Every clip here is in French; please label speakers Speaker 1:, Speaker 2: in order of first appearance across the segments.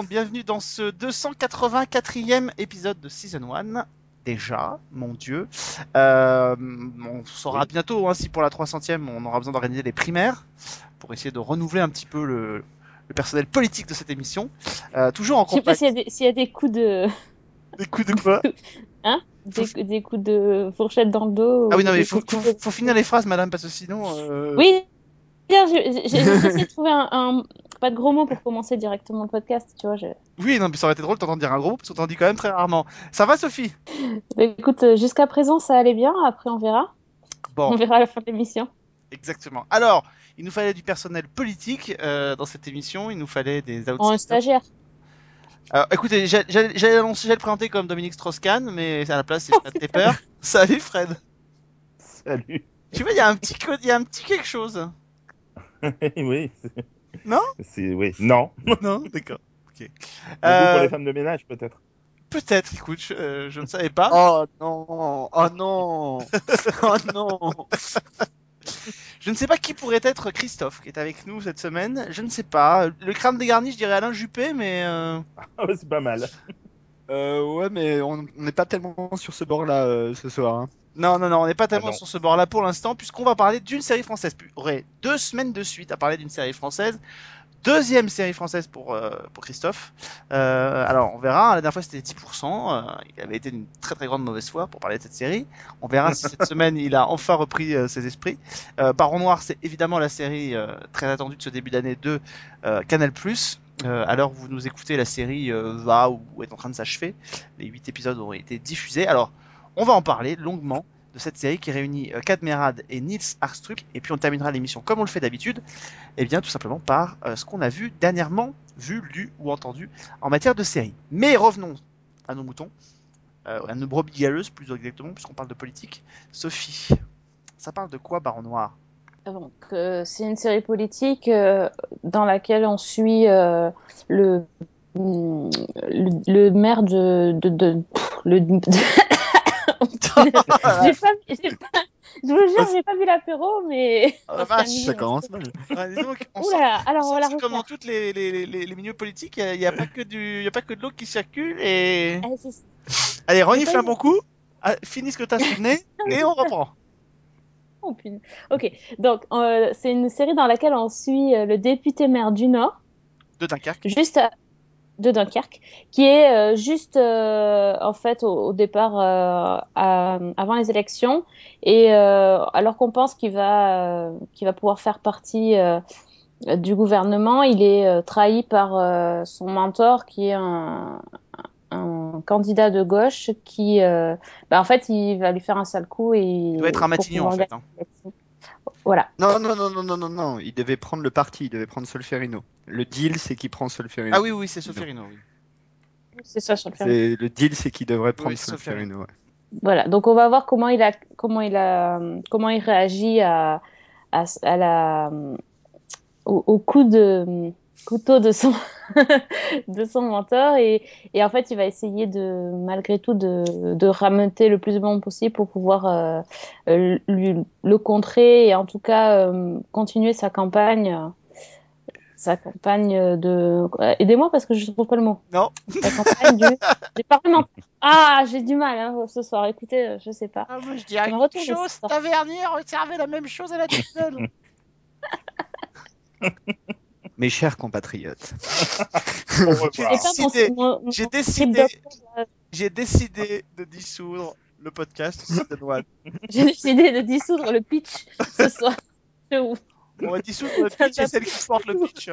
Speaker 1: monde, bienvenue dans ce 284e épisode de Season 1. Déjà, mon dieu. Euh, on saura bientôt hein, si pour la 300e on aura besoin d'organiser des primaires pour essayer de renouveler un petit peu le, le personnel politique de cette émission. Euh, toujours en
Speaker 2: Je sais pas s'il y, a des- s'il y a des coups de.
Speaker 1: Des coups de quoi?
Speaker 2: Des, des coups de fourchette dans le dos.
Speaker 1: Ah oui,
Speaker 2: ou
Speaker 1: non, mais faut, faut,
Speaker 2: de-
Speaker 1: faut finir les phrases, madame, parce que sinon. euh,
Speaker 2: Oui, j'ai j'ai essayé de trouver un, un- Pas de gros mots pour commencer directement le podcast, tu vois. Je...
Speaker 1: Oui, non, mais ça aurait été drôle de t'entendre dire un gros mot, parce qu'on t'en dit quand même très rarement. Ça va, Sophie?
Speaker 2: Bah, écoute, euh, jusqu'à présent, ça allait bien. Après, on verra.
Speaker 1: Bon,
Speaker 2: On verra à la fin de l'émission.
Speaker 1: exactement. Alors, il nous fallait du personnel politique euh, dans cette émission, il nous fallait des
Speaker 2: En
Speaker 1: outsiders.
Speaker 2: stagiaire.
Speaker 1: Alors, écoutez, j'ai- j'allais le présenter comme Dominique Strauss-Kahn, mais à la place, c'est Fred Tepper. Salut, Fred.
Speaker 3: Salut.
Speaker 1: Tu vois, il y a un petit il y a un petit quelque chose.
Speaker 3: oui.
Speaker 1: Non
Speaker 3: C'est oui. Non.
Speaker 1: Non, d'accord. Ok. Euh,
Speaker 3: pour les femmes de ménage, peut-être.
Speaker 1: Peut-être, écoute, je, euh, je ne savais pas.
Speaker 4: Oh non, oh non, oh non.
Speaker 1: Je ne sais pas qui pourrait être Christophe, qui est avec nous cette semaine. Je ne sais pas. Le crâne dégarni, je dirais Alain Juppé, mais... euh,
Speaker 3: Ah ouais, c'est pas mal.
Speaker 4: Euh, ouais, mais on n'est pas tellement sur ce bord-là euh, ce soir. hein.
Speaker 1: Non, non, non, on n'est pas tellement
Speaker 3: non.
Speaker 1: sur ce bord-là pour l'instant, puisqu'on va parler d'une série française. Aurait deux semaines de suite à parler d'une série française. Deuxième série française pour, euh, pour Christophe. Euh, alors, on verra. La dernière fois, c'était 10%. Euh, il avait été une très très grande mauvaise foi pour parler de cette série. On verra si cette semaine, il a enfin repris ses esprits. Baron Noir, c'est évidemment la série très attendue de ce début d'année de euh, Canal+. Euh, où vous nous écoutez, la série euh, va ou est en train de s'achever. Les huit épisodes ont été diffusés. Alors, on va en parler longuement de cette série qui réunit euh, et Nils Arstrup. Et puis on terminera l'émission comme on le fait d'habitude, et bien tout simplement par euh, ce qu'on a vu dernièrement, vu, lu ou entendu en matière de série. Mais revenons à nos moutons, à nos brebis galeuses plus exactement, puisqu'on parle de politique. Sophie, ça parle de quoi Baron Noir?
Speaker 2: Donc, euh, c'est une série politique euh, dans laquelle on suit euh, le, le, le maire de. de, de pff, le, j'ai pas, j'ai pas- je vous jure, j'ai pas vu l'apéro, mais.
Speaker 1: Oh
Speaker 2: un
Speaker 1: vache.
Speaker 4: Ça commence mal.
Speaker 1: Donc, on
Speaker 2: alors on va la
Speaker 1: sent que comme dans tous les, les, les, les milieux politiques, il n'y a, pas que du, il y a pas que de l'eau qui circule et.
Speaker 2: Ah,
Speaker 1: Allez, renifle un bon coup, ah, finis ce que t'as sous le nez et on reprend.
Speaker 2: Oh, punaise. Ok, donc euh, c'est une série dans laquelle on suit euh, le député maire du Nord,
Speaker 1: De Dunkerque.
Speaker 2: juste à- de Dunkerque, qui est euh, juste en fait au, au départ à- avant les élections, et alors qu'on pense qu'il va qu'il va pouvoir faire partie du gouvernement, il est trahi par son mentor qui est un, un candidat de gauche qui, euh, bah, en fait, il va lui faire un sale coup et
Speaker 1: Il doit être un Matignon en fait. hein.
Speaker 2: Voilà.
Speaker 4: Non, non, non, non, non, non, non. Il devait prendre le parti, il devait prendre Solferino. Le deal, c'est qu'il prend Solferino.
Speaker 1: Ah oui, oui, c'est Soferino. Oui.
Speaker 2: C'est ça sur le
Speaker 4: deal, c'est qu'il devrait prendre
Speaker 1: Oui, Solferino.
Speaker 4: Solferino. ouais.
Speaker 2: Voilà, donc on va voir comment il a comment il a comment il réagit à à, à la au, au coup de couteau de son de son mentor. Et, et en fait il va essayer de malgré tout de, de rameuter le plus de monde possible pour pouvoir euh, euh, lui, le contrer et en tout cas euh, continuer sa campagne. Sa campagne de euh, aidez-moi parce que je trouve pas le mot.
Speaker 1: Non.
Speaker 2: la campagne du, ah j'ai du mal hein, ce soir. Écoutez je sais pas.
Speaker 1: Ah, moi je
Speaker 2: dirais une chose,
Speaker 1: Tavernier servait la même chose à la tutelle.
Speaker 4: Mes chers compatriotes.
Speaker 1: J'ai décidé,
Speaker 2: d'octobre,
Speaker 1: j'ai décidé de dissoudre le podcast.
Speaker 2: J'ai décidé de dissoudre le pitch ce soir.
Speaker 1: On va dissoudre le pitch et celle qui porte le pitch.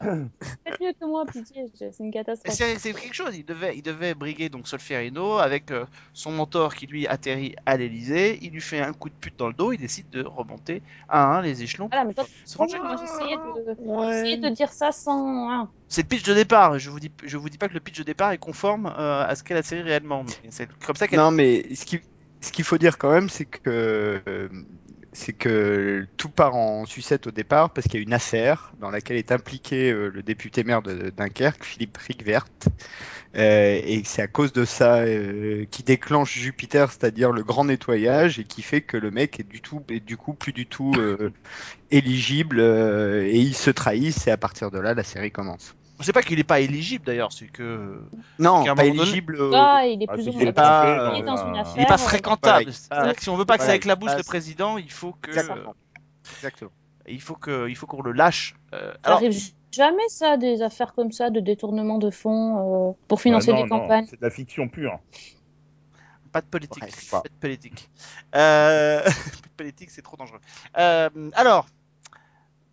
Speaker 2: Faites mieux que moi, pitié, c'est une catastrophe.
Speaker 1: C'est quelque chose, il devait, il devait briguer donc Solferino avec euh, son mentor qui lui atterrit à l'Elysée, il lui fait un coup de pute dans le dos, il décide de remonter à un les échelons.
Speaker 2: Voilà, mais toi, moi j'essayais de,
Speaker 4: Ouais.
Speaker 2: j'essayais de dire ça sans. hein.
Speaker 1: C'est le pitch de départ, je vous dis, je vous dis pas que le pitch de départ est conforme euh, à ce qu'est la série réellement, mais c'est comme ça qu'elle
Speaker 4: Non, mais ce qu'il ce qu'il faut dire quand même, c'est que euh, c'est que tout part en sucette au départ parce qu'il y a une affaire dans laquelle est impliqué euh, le député maire de Dunkerque, Philippe Ricvert. Euh, et c'est à cause de ça euh, qui déclenche Jupiter, c'est-à-dire le grand nettoyage, et qui fait que le mec est du tout, est du coup plus du tout éligible, et ils se trahissent, et à partir de là, la série commence.
Speaker 1: Je sais pas qu'il est pas éligible d'ailleurs, c'est que
Speaker 4: Non, pas
Speaker 1: moment donné-
Speaker 4: éligible. euh,
Speaker 2: Ah, il est plus ou
Speaker 3: c'est
Speaker 2: moins
Speaker 4: pas,
Speaker 2: parce qu'il est
Speaker 3: euh,
Speaker 2: dans une
Speaker 3: il est
Speaker 2: affaire.
Speaker 1: il est pas
Speaker 2: euh,
Speaker 1: fréquentable.
Speaker 4: Voilà,
Speaker 1: C'est-à-dire que si on veut pas que ça éclabousse le président, il faut que
Speaker 4: Exactement. Exactement.
Speaker 1: il faut que il faut qu'on le lâche. Euh,
Speaker 2: Ça
Speaker 1: alors,
Speaker 2: arrive jamais ça, des affaires comme ça, de détournement de fonds euh, pour financer
Speaker 3: Ah, non,
Speaker 2: des
Speaker 3: non,
Speaker 2: campagnes.
Speaker 3: C'est de la fiction pure.
Speaker 1: pas de politique.
Speaker 4: Ouais,
Speaker 1: pas de politique. Euh... pas de politique, c'est trop dangereux. Euh, alors,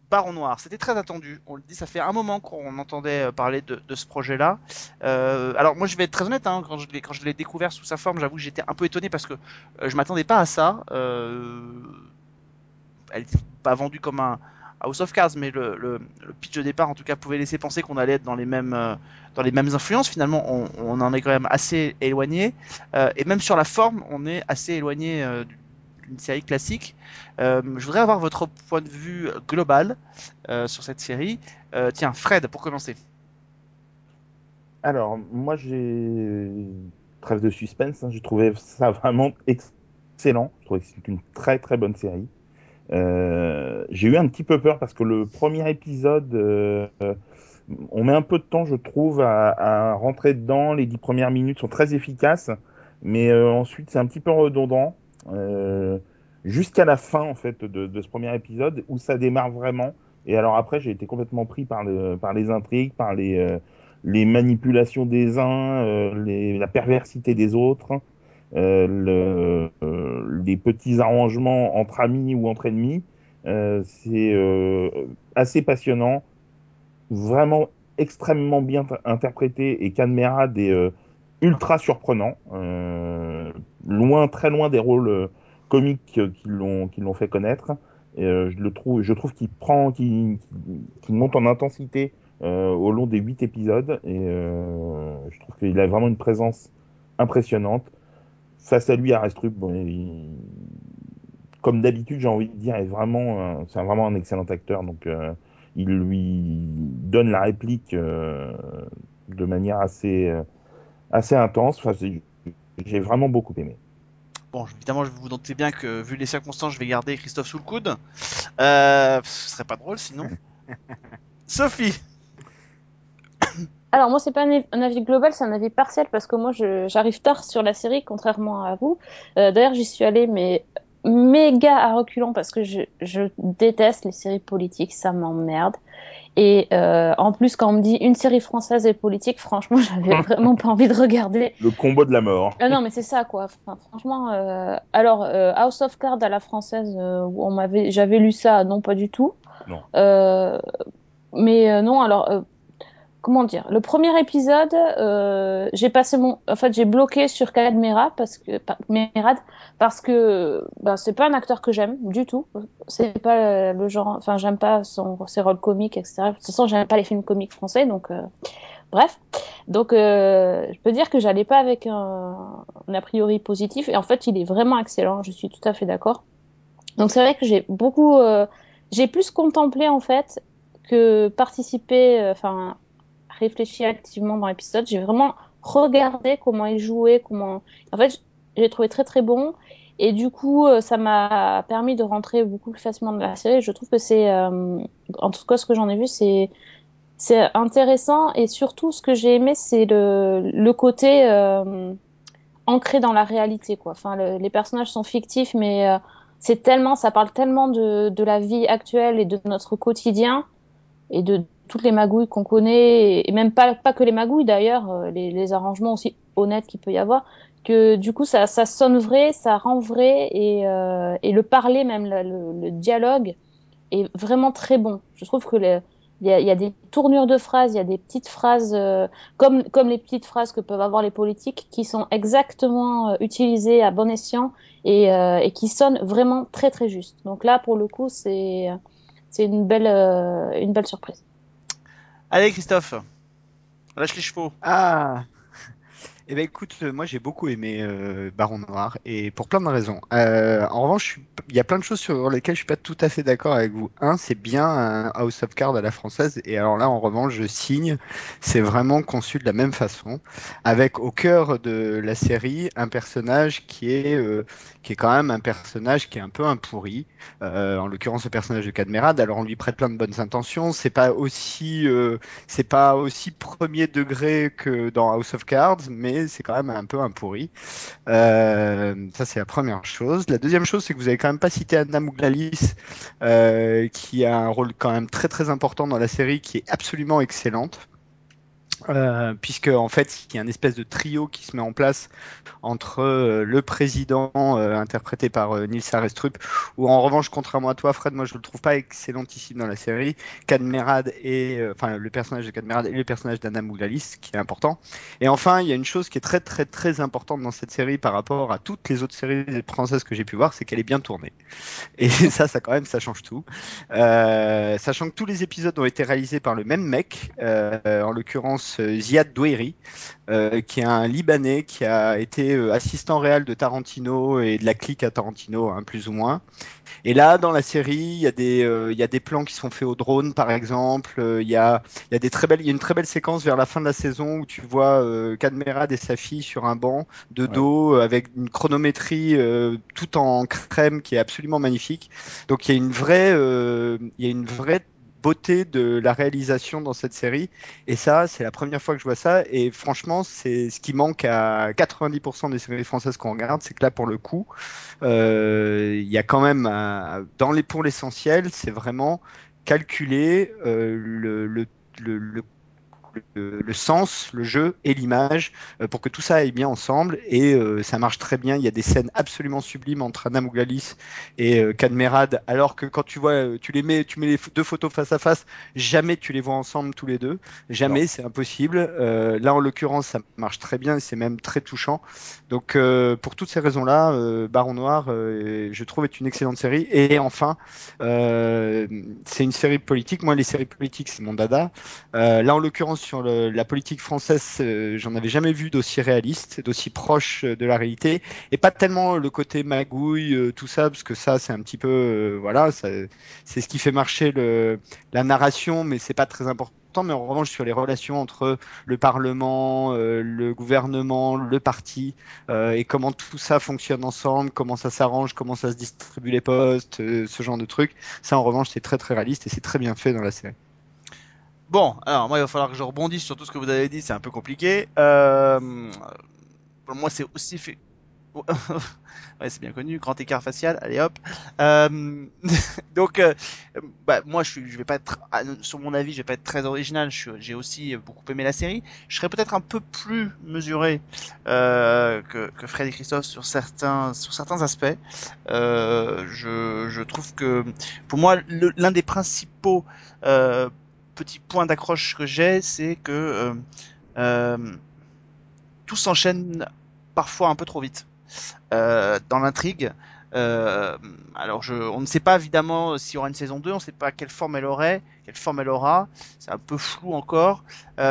Speaker 1: Baron Noir, c'était très attendu. On le dit, ça fait un moment qu'on entendait euh, parler de, ce projet-là. Euh, alors moi, je vais être très honnête, hein, quand je l'ai découvert sous sa forme, j'avoue que j'étais un peu étonné parce que euh, je m'attendais pas à ça. Elle n'était pas vendue comme un House of Cards, mais le, pitch de départ, en tout cas, pouvait laisser penser qu'on allait être dans les mêmes dans les mêmes influences. Finalement, on, en est quand même assez éloigné. Et même sur la forme, on est assez éloigné euh, d'une série classique. Euh, je voudrais avoir votre point de vue global euh, sur cette série. Euh, tiens, Fred, pour commencer.
Speaker 3: Alors, moi, j'ai. Trêve de suspense, hein, j'ai trouvé ça vraiment excellent. Je trouvais que c'est une très très bonne série. J'ai eu un petit peu peur parce que le premier épisode, on met un peu de temps, je trouve, à, rentrer dedans. Les dix premières minutes sont très efficaces, mais ensuite c'est un petit peu redondant. Euh, Jusqu'à la fin, en fait, de, ce premier épisode où ça démarre vraiment. Et alors après, j'ai été complètement pris par, le, par les intrigues, par les, euh, manipulations des uns, euh, la perversité des autres, le, les petits arrangements entre amis ou entre ennemis. C'est assez passionnant, vraiment extrêmement bien interprété et Canmerad est ultra surprenant, loin, très loin des rôles euh, comiques euh, qui l'ont fait connaître. Et, euh, je le trouve, je trouve qu'il prend, qu'il monte en intensité au long des huit épisodes et je trouve qu'il a vraiment une présence impressionnante. Face à lui, Arestrup, bon, comme d'habitude, j'ai envie de dire, vraiment, c'est vraiment un excellent acteur. Donc, il lui donne la réplique de manière assez, assez intense. J'ai vraiment beaucoup aimé.
Speaker 1: Bon, évidemment, je vous notez bien que, vu les circonstances, je vais garder Christophe sous le coude. Euh, ce serait pas drôle sinon. Sophie,
Speaker 2: Alors moi c'est pas un, un avis global, c'est un avis partiel parce que moi je- j'arrive tard sur la série contrairement à vous. Euh, D'ailleurs j'y suis allée mais méga à reculons parce que je, je déteste les séries politiques, ça m'emmerde. Et euh, en plus quand on me dit une série française et politique, franchement j'avais vraiment pas envie de regarder.
Speaker 3: Le combo de la mort.
Speaker 2: Ah non mais c'est ça quoi. Enfin, franchement, euh, alors euh, House of Cards à la française, on m'avait, j'avais lu ça, non pas du tout.
Speaker 3: Non.
Speaker 2: Mais non alors. Comment dire Le premier épisode, euh, j'ai passé mon, en fait, j'ai bloqué sur Cadmerad parce que Merad parce que ben, c'est pas un acteur que j'aime du tout. C'est pas le genre, enfin, j'aime pas son ses rôles comiques, etc. De toute façon, j'aime pas les films comiques français, donc euh, bref. Donc, euh, je peux dire que j'allais pas avec un, a priori positif, et en fait, il est vraiment excellent. Je suis tout à fait d'accord. Donc, c'est vrai que j'ai beaucoup, j'ai plus contemplé en fait que participer, enfin réfléchi activement dans l'épisode. J'ai vraiment regardé comment il jouait, comment. En fait, j'ai trouvé très très bon. Et du coup, euh, ça m'a permis de rentrer beaucoup plus facilement dans la série. Je trouve que c'est, euh, en tout cas, ce que j'en ai vu, c'est c'est intéressant. Et surtout, ce que j'ai aimé, c'est le, le côté euh, ancré dans la réalité. Enfin, le- les personnages sont fictifs, mais c'est tellement, ça parle tellement de, de la vie actuelle et de notre quotidien et de toutes les magouilles qu'on connaît, et même pas, que les magouilles d'ailleurs, euh, les, arrangements aussi honnêtes qu'il peut y avoir, que du coup ça, sonne vrai, ça rend vrai, et, euh, le parler même, le, dialogue est vraiment très bon. Je trouve que il y, a, des tournures de phrases, il y a des petites phrases, euh, comme, les petites phrases que peuvent avoir les politiques, qui sont exactement utilisées à bon escient et, qui sonnent vraiment très très juste. Donc là, pour le coup, c'est une belle surprise.
Speaker 1: Allez Christophe, lâche les chevaux.
Speaker 4: Ah Eh ben écoute, euh, moi j'ai beaucoup aimé euh, Baron Noir et pour plein de raisons. Euh, en revanche, il y a plein de choses sur lesquelles je suis pas tout à fait d'accord avec vous. Un, c'est bien un House of Cards à la française et alors là en revanche je signe, c'est vraiment conçu de la même façon, avec au cœur de la série un personnage qui est qui est quand même un personnage qui est un peu un pourri. En l'occurrence le personnage de Cadmerade. Alors on lui prête plein de bonnes intentions. C'est pas aussi c'est pas aussi premier degré que dans House of Cards, mais c'est quand même un peu un pourri. Euh, ça, c'est la première chose. La deuxième chose, c'est que vous avez quand même pas cité Anna Mouglalis, euh, qui a un rôle quand même très très important dans la série, qui est absolument excellente. Euh, puisque en fait il y a une espèce de trio qui se met en place entre euh, le président euh, interprété par euh, Nils Arestrup ou en revanche contrairement à toi Fred moi je le trouve pas excellentissime dans la série. Cadmerade et enfin le personnage de Cadmerade et le personnage d'Anna Mouglalis qui est important. Et enfin il y a une chose qui est très très très importante dans cette série par rapport à toutes les autres séries françaises que j'ai pu voir c'est qu'elle est bien tournée. Et ça ça quand même ça change tout. Sachant que tous les épisodes ont été réalisés par le même mec en l'occurrence euh, Ziad Doueri euh, qui est un Libanais qui a été euh, assistant réel de Tarantino et de la clique à Tarantino, hein, plus ou moins. Et là, dans la série, il y a des, euh, il y a des plans qui sont faits au drone, par exemple. Euh, Il y a, il y a des très belles, il y a une très belle séquence vers la fin de la saison où tu vois Cadmerade et sa fille sur un banc de dos avec une chronométrie tout en crème qui est absolument magnifique. Donc il y a une vraie, il y a une vraie beauté de la réalisation dans cette série. Et ça c'est la première fois que je vois ça. Et franchement c'est ce qui manque à 90% des séries françaises qu'on regarde c'est que là pour le coup euh, il y a quand même dans les pour l'essentiel c'est vraiment calculer euh, le, le, le, le le, le sens, le jeu et l'image euh, pour que tout ça aille bien ensemble et euh, ça marche très bien. Il y a des scènes absolument sublimes entre Anna Mouglalis et euh, Cadmerade, alors que quand tu vois, euh, tu les mets, tu mets les deux photos face à face, jamais tu les vois ensemble tous les deux, jamais, c'est impossible. Euh, là en l'occurrence, ça marche très bien et c'est même très touchant. Donc euh, pour toutes ces raisons-là, euh, Baron Noir, euh, je trouve est une excellente série. Et enfin, euh, c'est une série politique. Moi, les séries politiques, c'est mon dada. Euh, là, en l'occurrence, sur la politique française, euh, j'en avais jamais vu d'aussi réaliste, d'aussi proche euh, de la réalité, et pas tellement le côté magouille, euh, tout ça, parce que ça, c'est un petit peu, voilà, c'est ce qui fait marcher le, la narration, mais c'est pas très important. Mais en revanche, sur les relations entre le Parlement, le gouvernement, le parti, et comment tout ça fonctionne ensemble, comment ça s'arrange, comment ça se distribue les postes, ce genre de trucs, ça, en revanche, c'est très très réaliste et c'est très bien fait dans la série.
Speaker 1: Bon, alors moi il va falloir que je rebondisse sur tout ce que vous avez dit, c'est un peu compliqué. Euh, pour moi c'est aussi fait. ouais, c'est bien connu, grand écart facial, allez hop. Euh, donc, euh, bah, moi je, vais pas être, ah, sur mon avis, je vais pas être très original. J'ai aussi beaucoup aimé la série. Je serais peut-être un peu plus mesuré euh, que, Fred et Christophe sur certains, sur certains aspects. Euh, je, trouve que, pour moi, l'un des principaux petit point d'accroche que j'ai, c'est que euh, euh, tout s'enchaîne parfois un peu trop vite euh, dans l'intrigue. Alors, on ne sait pas évidemment s'il y aura une saison 2, on ne sait pas quelle forme elle aurait, quelle forme elle aura. C'est un peu flou encore,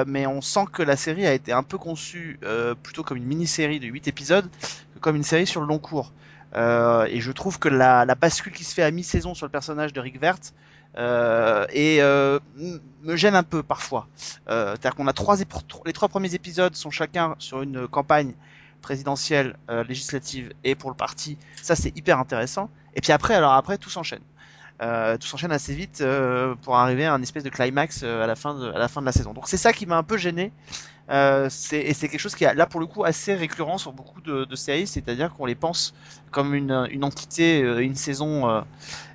Speaker 1: mais on sent que la série a été un peu conçue plutôt comme une mini-série de 8 épisodes que comme une série sur le long cours. Et je trouve que la, la bascule qui se fait à mi-saison sur le personnage de Rick Vert euh, et euh, me gêne un peu parfois. Euh, C'est-à-dire qu'on a trois, les trois premiers épisodes sont chacun sur une campagne présidentielle, législative et pour le parti. Ça c'est hyper intéressant. Et puis après, alors après tout s'enchaîne. Tout s'enchaîne assez vite pour arriver à un espèce de climax à la fin de, à la fin de la saison. Donc c'est ça qui m'a un peu gêné. Euh, et c'est quelque chose qui est là pour le coup assez récurrent sur beaucoup de, séries, c'est-à-dire qu'on les pense comme une, entité, euh, une saison euh,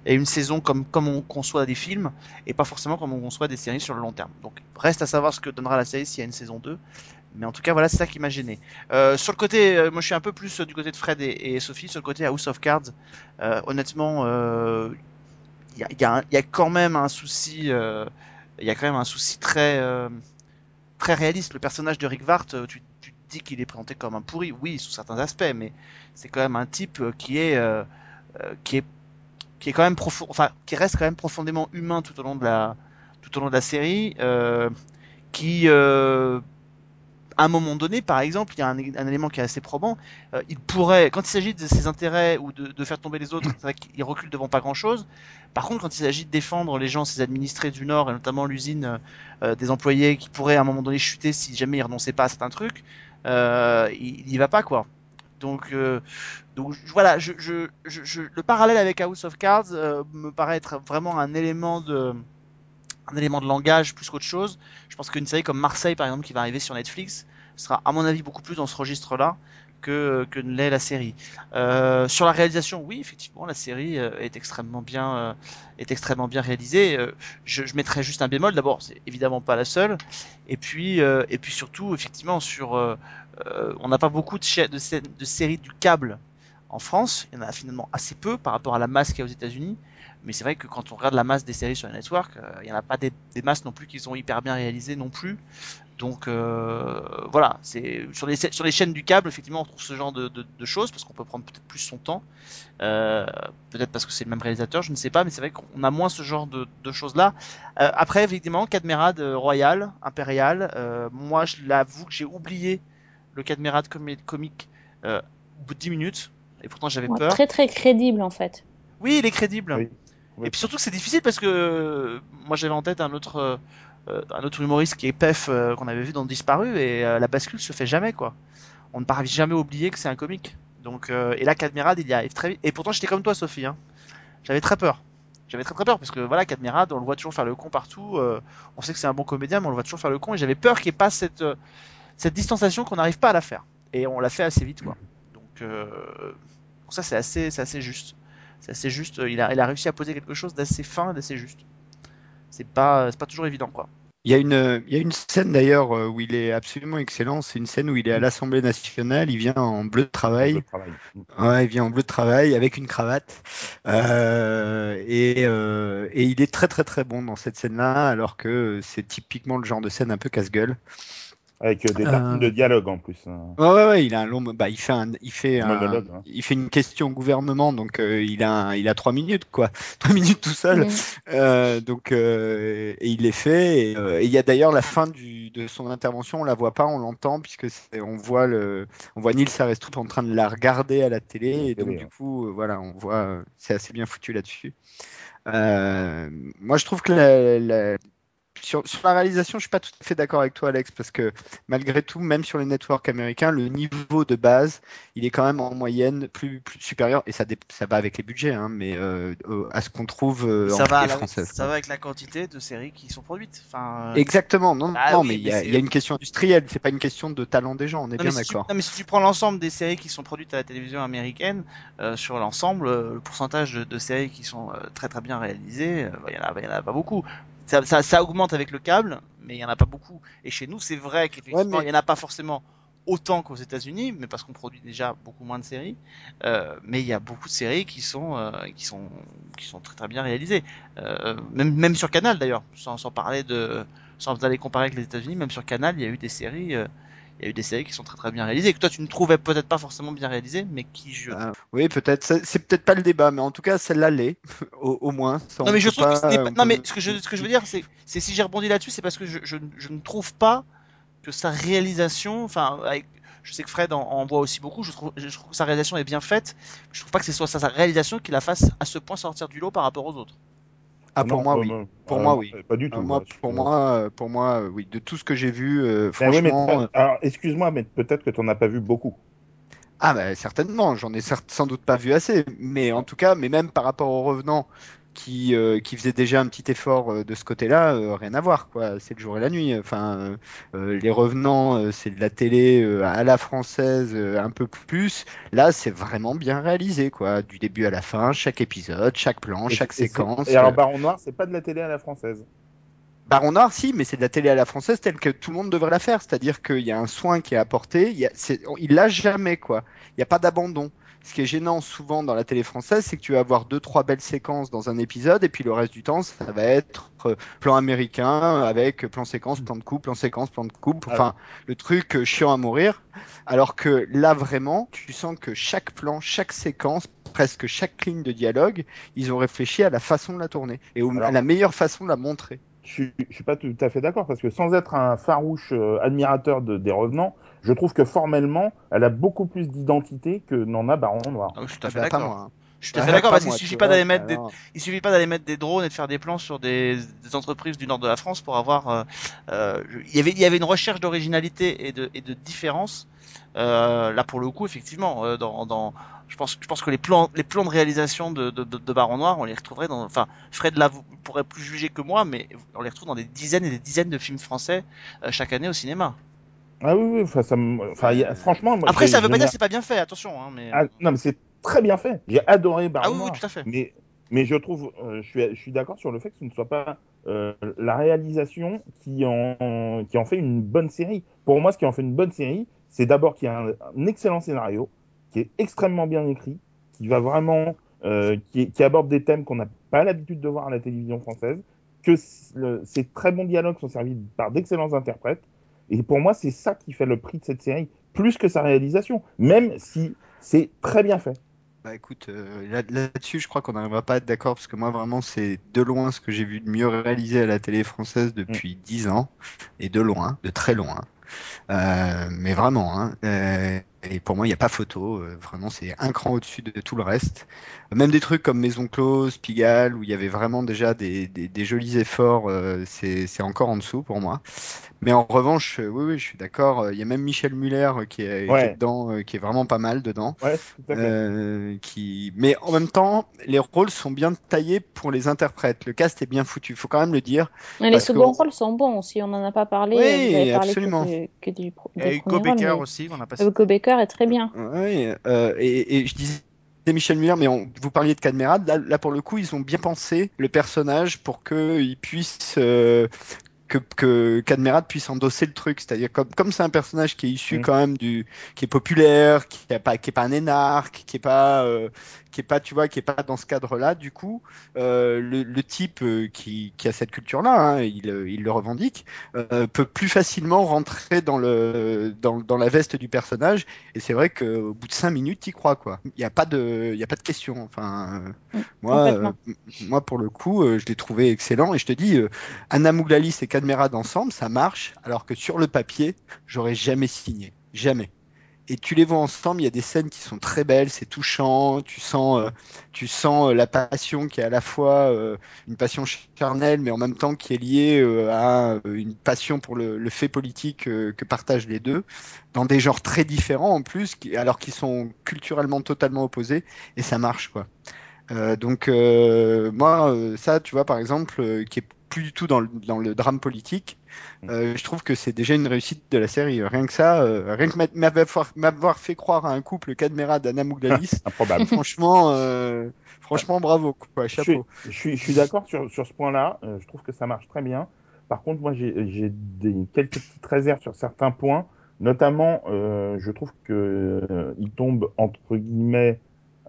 Speaker 1: et une saison comme comme on conçoit des films et pas forcément comme on conçoit des séries sur le long terme. Donc reste à savoir ce que donnera la série s'il y a une saison 2. Mais en tout cas, voilà, c'est ça qui m'a gêné. Sur le côté, moi je suis un peu plus du côté de Fred et, Sophie, sur le côté House of Cards, honnêtement, il y, a, quand même un souci, il y a quand même un souci très, très réaliste. Le personnage de Rick Vart, euh, tu, tu te dis qu'il est présenté comme un pourri, oui, sous certains aspects, mais c'est quand même un type euh, qui est, euh, qui est, qui est quand même profond, enfin, qui reste quand même profondément humain tout au long de la, tout au long de la série, qui à un moment donné, par exemple, il y a un, élément qui est assez probant. euh, il pourrait, quand il s'agit de ses intérêts ou de, faire tomber les autres, c'est vrai qu'il recule devant pas grand-chose. Par contre, quand il s'agit de défendre les gens, ses administrés du Nord, et notamment l'usine euh, euh, des employés qui pourraient à un moment donné chuter si jamais ils renonçaient pas à certains trucs, il, il y va pas quoi. Donc, donc voilà, le parallèle avec House of Cards me paraît être vraiment un élément de un élément de langage plus qu'autre chose. Je pense qu'une série comme Marseille, par exemple, qui va arriver sur Netflix, sera à mon avis beaucoup plus dans ce registre-là que, que l'est la série. Euh, sur la réalisation, oui, effectivement, la série euh, est extrêmement bien, euh, est extrêmement bien réalisée. Je, je mettrais juste un bémol. D'abord, c'est évidemment pas la seule. Et puis, et puis surtout, effectivement, sur, on n'a pas beaucoup de, de, de séries du câble en France. Il y en a finalement assez peu par rapport à la masse qu'il y a aux États-Unis. Mais c'est vrai que quand on regarde la masse des séries sur les networks, euh, il n'y en a pas des, masses non plus qui sont hyper bien réalisées non plus. Donc euh, voilà, c'est sur les sur les chaînes du câble, effectivement, on trouve ce genre de, choses parce qu'on peut prendre peut-être plus son temps, euh, peut-être parce que c'est le même réalisateur, je ne sais pas, mais c'est vrai qu'on a moins ce genre de, de choses là. Euh, après, évidemment, Cadmerade Royal, Impérial, moi je l'avoue que j'ai oublié le Cadmerade comique au bout de 10 minutes, et pourtant j'avais
Speaker 2: Ouais,
Speaker 1: peur.
Speaker 2: Très très crédible en fait.
Speaker 1: Oui, il est crédible.
Speaker 3: Oui. Oui.
Speaker 1: Et puis surtout que c'est difficile parce que euh, moi j'avais en tête un autre euh, un autre humoriste qui est Pef euh, qu'on avait vu dans Disparu et euh, la bascule se fait jamais quoi. On ne parvient jamais à oublier que c'est un comique. Donc euh, et là Cadmerade il y arrive très vite. Et pourtant j'étais comme toi Sophie. Hein. J'avais très peur. J'avais très très peur parce que voilà Cadmerade on le voit toujours faire le con partout. euh, on sait que c'est un bon comédien mais on le voit toujours faire le con et j'avais peur qu'il n'y ait pas cette euh, cette distanciation qu'on n'arrive pas à la faire. Et on l'a fait assez vite quoi. Donc euh, pour ça c'est assez c'est assez juste. C'est assez juste. Il a, il a réussi à poser quelque chose d'assez fin d'assez juste. C'est pas, c'est pas toujours évident, quoi.
Speaker 4: Il y a une, il y a une scène d'ailleurs euh, où il est absolument excellent. C'est une scène où il est à l'Assemblée nationale. Il vient en bleu de travail. Ouais, il vient en bleu de travail avec une cravate. Euh, et, euh, et il est très très très bon dans cette scène-là, alors que c'est typiquement le genre de scène un peu casse-gueule.
Speaker 3: Avec euh, des
Speaker 4: Euh.
Speaker 3: tartines de dialogue en plus. hein.
Speaker 4: Ouais, ouais, ouais, il a un long, bah, il fait un, il fait un,
Speaker 3: hein.
Speaker 4: il fait une question au gouvernement, donc euh, il a, un- il a trois minutes quoi, trois minutes tout seul. Euh, donc, euh, et il les fait. Et euh, et il y a d'ailleurs la fin du, de son intervention, on la voit pas, on l'entend puisque c'est- on voit le, on voit Nils Arestrup en train de la regarder à la télé. Et donc du coup, euh, voilà, on voit, euh, c'est assez bien foutu là-dessus. Euh, moi, je trouve que la, la- sur, sur la réalisation, je suis pas tout à fait d'accord avec toi, Alex, parce que malgré tout, même sur les networks américains, le niveau de base, il est quand même en moyenne plus, plus supérieur, et ça, ça va avec les budgets, hein, mais euh, à ce qu'on trouve euh,
Speaker 1: ça
Speaker 4: en
Speaker 1: va,
Speaker 4: française.
Speaker 1: ça va avec la quantité de séries qui sont produites. Enfin, euh,
Speaker 4: Exactement, non,
Speaker 1: Ah
Speaker 4: non
Speaker 1: oui,
Speaker 4: mais il y, a- y une question industrielle, c'est pas une question de talent des gens, on est
Speaker 1: non,
Speaker 4: bien
Speaker 1: mais si
Speaker 4: d'accord.
Speaker 1: non, mais si tu prends l'ensemble des séries qui sont produites à la télévision américaine, sur l'ensemble, le pourcentage de, de séries qui sont très très bien réalisées, euh, il y en a, il y en a pas beaucoup. Ça, ça, ça augmente avec le câble, mais il y en a pas beaucoup. Et chez nous, c'est vrai qu'effectivement,
Speaker 4: Ouais, mais-
Speaker 1: il y en a pas forcément autant qu'aux États-Unis, mais parce qu'on produit déjà beaucoup moins de séries. Euh, mais il y a beaucoup de séries qui sont euh, qui sont qui sont très très bien réalisées. Euh, même même sur Canal d'ailleurs, sans, sans parler de sans aller comparer avec les États-Unis, même sur Canal, il y a eu des séries. Euh, il y a eu des séries qui sont très très bien réalisées, que toi tu ne trouvais peut-être pas forcément bien réalisées, mais qui je...
Speaker 4: Ah, oui, peut-être, c'est peut-être pas le débat, mais en tout cas, celle-là l'est, au, au moins. Ça,
Speaker 1: Non
Speaker 4: on
Speaker 1: mais je trouve que ce pas...
Speaker 4: peut-
Speaker 1: Non mais ce que je, ce que je veux dire c'est c'est si j'ai rebondi là-dessus c'est parce que je, je, je ne trouve pas que sa réalisation enfin avec- je sais que Fred en, en voit aussi beaucoup je trouve, je trouve que sa réalisation est bien faite je trouve pas que ce soit sa réalisation qui la fasse à ce point sortir du lot par rapport aux autres
Speaker 4: Ah, pour
Speaker 3: Non,
Speaker 4: moi, oui. Pour
Speaker 3: euh,
Speaker 4: moi, oui.
Speaker 3: Pas du tout.
Speaker 4: Moi, pour
Speaker 3: je-
Speaker 4: moi, euh, pour moi, euh, oui. De tout ce que j'ai vu, euh,
Speaker 3: Ben
Speaker 4: franchement,
Speaker 3: alors, excuse-moi, mais peut-être que tu n'en as pas vu beaucoup.
Speaker 4: Ah bah certainement, j'en ai sans doute pas vu assez, mais en tout cas, mais même par rapport aux revenants qui, euh, qui faisaient déjà un petit effort euh, de ce côté-là, euh, rien à voir quoi. C'est le jour et la nuit. Enfin, les revenants, c'est de la télé à la française, un peu plus. Là, c'est vraiment bien réalisé quoi, du début à la fin, chaque épisode, chaque plan,
Speaker 3: Et-
Speaker 4: chaque
Speaker 3: et
Speaker 4: séquence.
Speaker 3: Et alors, Baron Noir, c'est pas de la télé à la française?
Speaker 4: Baron Noir, si, mais c'est de la télé à la française telle que tout le monde devrait la faire. C'est-à-dire qu'il y a un soin qui est apporté. Il, y a, il lâche jamais, quoi. Il n'y a pas d'abandon. Ce qui est gênant souvent dans la télé française, c'est que tu vas avoir deux, trois belles séquences dans un épisode, et puis le reste du temps, ça va être euh, plan américain avec plan séquence, plan de coupe, plan séquence, plan de coupe. Enfin, le truc euh, chiant à mourir. Alors que là, vraiment, tu sens que chaque plan, chaque séquence, presque chaque ligne de dialogue, ils ont réfléchi à la façon de la tourner et à la meilleure façon de la montrer.
Speaker 3: Je, suis- je suis pas tout à fait d'accord parce que sans être un farouche euh, admirateur de- des Revenants, je trouve que formellement, elle a beaucoup plus d'identité que n'en a Baron Noir.
Speaker 1: Ah oui, je suis tout à fait
Speaker 4: Bah, pas
Speaker 1: d'accord. Je suis tout à fait d'accord parce qu'il suffit pas d'aller mettre des, il suffit pas d'aller mettre des drones et de faire des plans sur des, des entreprises du nord de la France pour avoir. euh, euh, il y avait il y avait une recherche d'originalité et de et de différence. Euh, là pour le coup effectivement euh, dans, dans je pense je pense que les plans les plans de réalisation de, de, de, de Baron Noir on les retrouverait dans enfin Fred là vous pourrait plus juger que moi mais on les retrouve dans des dizaines et des dizaines de films français euh, chaque année au cinéma.
Speaker 3: Ah oui, oui, enfin, ça me- enfin, il y a- franchement. moi,
Speaker 1: Après ça veut pas dire que c'est pas bien fait attention hein, mais
Speaker 3: Ah, non, mais c'est très bien fait. J'ai adoré Baron
Speaker 1: ah oui, tout à fait.
Speaker 3: Mais, mais je trouve, euh, je suis, je suis d'accord sur le fait que ce ne soit pas euh, la réalisation qui en, qui en fait une bonne série. Pour moi, ce qui en fait une bonne série, c'est d'abord qu'il y a un, un excellent scénario, qui est extrêmement bien écrit, qui va vraiment, euh, qui, qui aborde des thèmes qu'on n'a pas l'habitude de voir à la télévision française, que le- ces très bons dialogues sont servis par d'excellents interprètes. Et pour moi, c'est ça qui fait le prix de cette série, plus que sa réalisation, même si c'est très bien fait.
Speaker 4: Bah écoute, euh, là- là-dessus, je crois qu'on n'arrivera pas à être d'accord parce que moi, vraiment, c'est de loin ce que j'ai vu de mieux réalisé à la télé française depuis 10 ans et de loin, de très loin. Euh, mais vraiment, hein, euh, et pour moi, il n'y a pas photo. euh, vraiment, c'est un cran au-dessus de tout le reste. Même des trucs comme Maison Close, Pigalle, où il y avait vraiment déjà des, des, des jolis efforts, euh, c'est encore en dessous pour moi. Mais en revanche, euh, oui, oui, je suis d'accord. Il y a même Michel Muller euh, qui est, qui
Speaker 3: Ouais.
Speaker 4: est dedans, euh, qui est vraiment pas mal dedans.
Speaker 3: Ouais.
Speaker 4: Euh, qui... Mais en même temps, les rôles sont bien taillés pour les interprètes. Le cast est bien foutu, faut quand même le dire.
Speaker 2: Mais les seconds rôles sont bons aussi, on n'en a pas parlé.
Speaker 4: Oui,
Speaker 2: parlé
Speaker 4: absolument.
Speaker 2: Que, que du,
Speaker 1: Et Hugo Becker
Speaker 2: mais
Speaker 1: aussi on a passé.
Speaker 2: Hugo Becker est très bien.
Speaker 4: Oui, euh, et, et je disais Michel Muller, mais on- vous parliez de Cadmerade. Là, là, pour le coup, ils ont bien pensé le personnage pour qu'il puisse. euh, que, que Cadmerade puisse endosser le truc, c'est-à-dire comme comme c'est un personnage qui est issu
Speaker 3: Mm.
Speaker 4: quand même du qui est populaire, qui est pas qui est pas un énarque, qui est pas euh, qui est pas tu vois qui est pas dans ce cadre-là, du coup euh, le, le type euh, qui, qui a cette culture-là, hein, il, euh, il le revendique, euh, peut plus facilement rentrer dans le dans, dans la veste du personnage et c'est vrai qu'au bout de cinq minutes, t'y crois quoi. Il n'y a pas de, il y a pas de question. Enfin, euh,
Speaker 2: Mm,
Speaker 4: moi, moi pour le coup, je l'ai trouvé excellent et je te dis, Anna Mouglalis et Cadmerade ensemble, ça marche, alors que sur le papier, j'aurais jamais signé, jamais. Et tu les vois ensemble, il y a des scènes qui sont très belles, c'est touchant, tu sens, euh, tu sens euh, la passion qui est à la fois euh, une passion charnelle, mais en même temps qui est liée à une passion pour le, fait politique que partagent les deux, dans des genres très différents en plus, alors qu'ils sont culturellement totalement opposés, et ça marche quoi. Donc moi, ça, tu vois, par exemple, qui est plus du tout dans le, dans le drame politique, euh, je trouve que c'est déjà une réussite de la série. Rien que ça, euh, rien que m'a- m'avoir fait croire à un couple Cadmera d'Anna Mouglalis,
Speaker 3: Improbable.
Speaker 4: franchement, euh, franchement, bravo, quoi,
Speaker 3: Je suis,
Speaker 4: chapeau.
Speaker 3: je suis, je suis d'accord sur, sur ce point-là. Euh, je trouve que ça marche très bien. Par contre, moi, j'ai quelques petites réserves sur certains points. Notamment, euh, je trouve que euh, ils tombent entre guillemets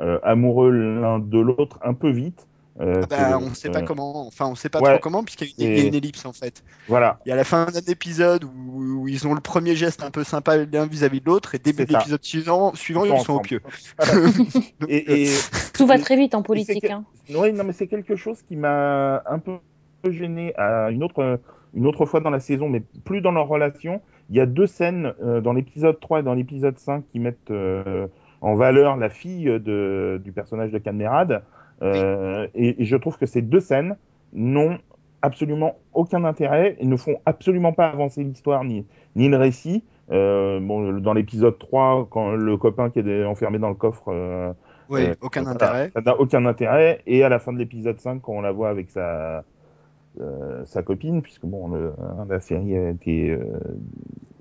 Speaker 3: euh, amoureux l'un de l'autre un peu vite. Euh,
Speaker 4: Ah bah,
Speaker 3: que,
Speaker 4: on sait pas
Speaker 3: euh,
Speaker 4: comment, enfin, on sait pas
Speaker 3: ouais,
Speaker 4: trop comment, puisqu'il y, a une- il y a une ellipse en fait.
Speaker 3: Voilà.
Speaker 4: Il y a la fin d'un épisode où, où ils ont le premier geste un peu sympa l'un vis-à-vis de l'autre, et début
Speaker 3: C'est ça.
Speaker 4: d'épisode suivant, suivant,
Speaker 3: Ils sont
Speaker 4: au pieu.
Speaker 3: Et, et
Speaker 2: Tout va très vite en politique.
Speaker 3: que-
Speaker 2: hein.
Speaker 3: Oui, non, mais c'est quelque chose qui m'a un peu gêné à une autre, une autre fois dans la saison, mais plus dans leur relation. Il y a deux scènes euh, dans l'épisode 3 et dans l'épisode 5 qui mettent euh, en valeur la fille de, du personnage de Cadmerade. Euh, et, et je trouve que ces deux scènes n'ont absolument aucun intérêt et ne font absolument pas avancer l'histoire ni, ni le récit. Euh, bon, dans l'épisode 3, quand le copain qui est enfermé dans le coffre euh,
Speaker 4: Oui, aucun intérêt.
Speaker 3: Ça n'a aucun intérêt. Et à la fin de l'épisode 5, quand on la voit avec sa, sa copine, puisque bon, le- hein, la série a été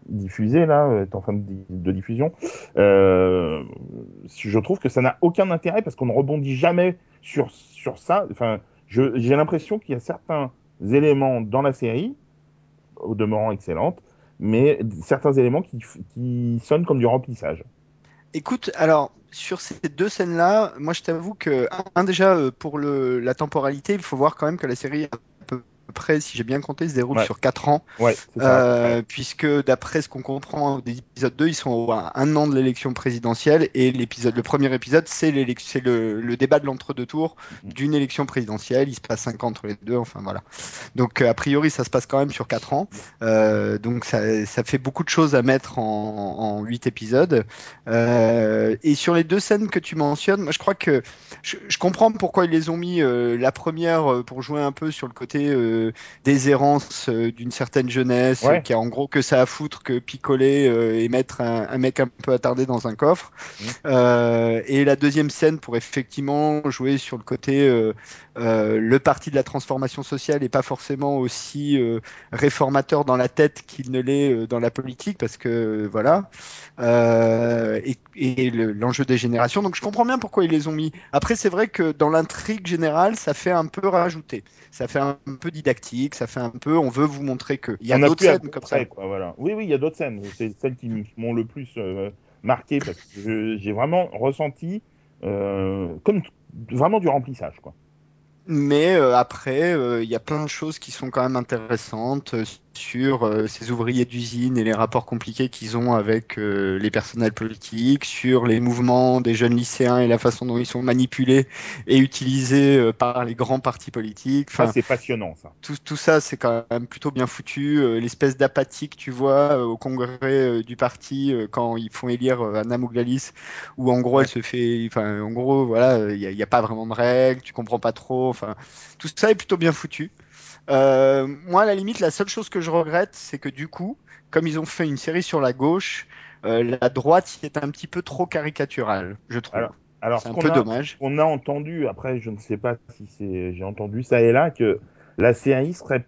Speaker 3: diffusée, là, est en fin de, di- de diffusion, je trouve que ça n'a aucun intérêt parce qu'on ne rebondit jamais sur, sur ça. Enfin, j'ai l'impression qu'il y a certains éléments dans la série, au demeurant excellente, mais certains éléments qui, qui sonnent comme du remplissage.
Speaker 4: Écoute, alors sur ces deux scènes-là, moi je t'avoue que un, déjà euh, pour le, la temporalité, il faut voir quand même que la série peu Après, si j'ai bien compté, se déroule
Speaker 3: Ouais.
Speaker 4: sur 4 ans.
Speaker 3: Ouais.
Speaker 4: Euh, puisque d'après ce qu'on comprend des épisodes 2, ils sont à un an de l'élection présidentielle et l'épisode, le premier épisode, c'est c'est le, le débat de l'entre-deux tours d'une élection présidentielle. Il se passe 5 ans entre les deux, enfin voilà. Donc euh, a priori, ça se passe quand même sur 4 ans. Euh, donc ça, ça fait beaucoup de choses à mettre en, en 8 épisodes. Euh, et sur les deux scènes que tu mentionnes, moi je crois que je, je comprends pourquoi ils les ont mis la première pour jouer un peu sur le côté euh, déshérence euh, d'une certaine jeunesse
Speaker 3: Ouais.
Speaker 4: qui a en gros que ça à foutre que picoler euh, et mettre un, un mec un peu attardé dans un coffre.
Speaker 3: Mhm.
Speaker 4: Euh, et la deuxième scène pour effectivement jouer sur le côté le parti de la transformation sociale est pas forcément aussi réformateur dans la tête qu'il ne l'est dans la politique parce que voilà et, et le- l'enjeu des générations donc je comprends bien pourquoi ils les ont mis après c'est vrai que dans l'intrigue générale ça fait un peu rajouter ça fait un peu didactique ça fait un peu on veut vous montrer que il y a d'autres scènes comme
Speaker 3: près,
Speaker 4: ça
Speaker 3: quoi, voilà. Oui, oui, il y a d'autres scènes. C'est celles qui m'ont le plus euh, marqué parce que j'ai vraiment ressenti euh, comme vraiment du remplissage, quoi.
Speaker 4: Mais euh, après, il y a plein de choses qui sont quand même intéressantes sur euh, ces ouvriers d'usine et les rapports compliqués qu'ils ont avec euh, les personnels politiques, sur les mouvements des jeunes lycéens et la façon dont ils sont manipulés et utilisés euh, par les grands partis politiques.
Speaker 3: C'est passionnant, ça.
Speaker 4: tout, tout ça, c'est quand même plutôt bien foutu. L'espèce d'apathie que tu vois au congrès du parti quand ils font élire Anna Mouglalis, où en gros elle se fait, enfin en gros voilà, il n'y a, pas vraiment de règles, tu comprends pas trop. Enfin, tout ça est plutôt bien foutu. Euh, moi, à la limite, la seule chose que je regrette, c'est que du coup, comme ils ont fait une série sur la gauche, euh, la droite est un petit peu trop caricaturale, je trouve.
Speaker 3: Alors, Alors,
Speaker 4: c'est
Speaker 3: ce
Speaker 4: un peu
Speaker 3: a,
Speaker 4: dommage.
Speaker 3: on a entendu, après, je ne sais pas si c'est, j'ai entendu ça et là, que la série serait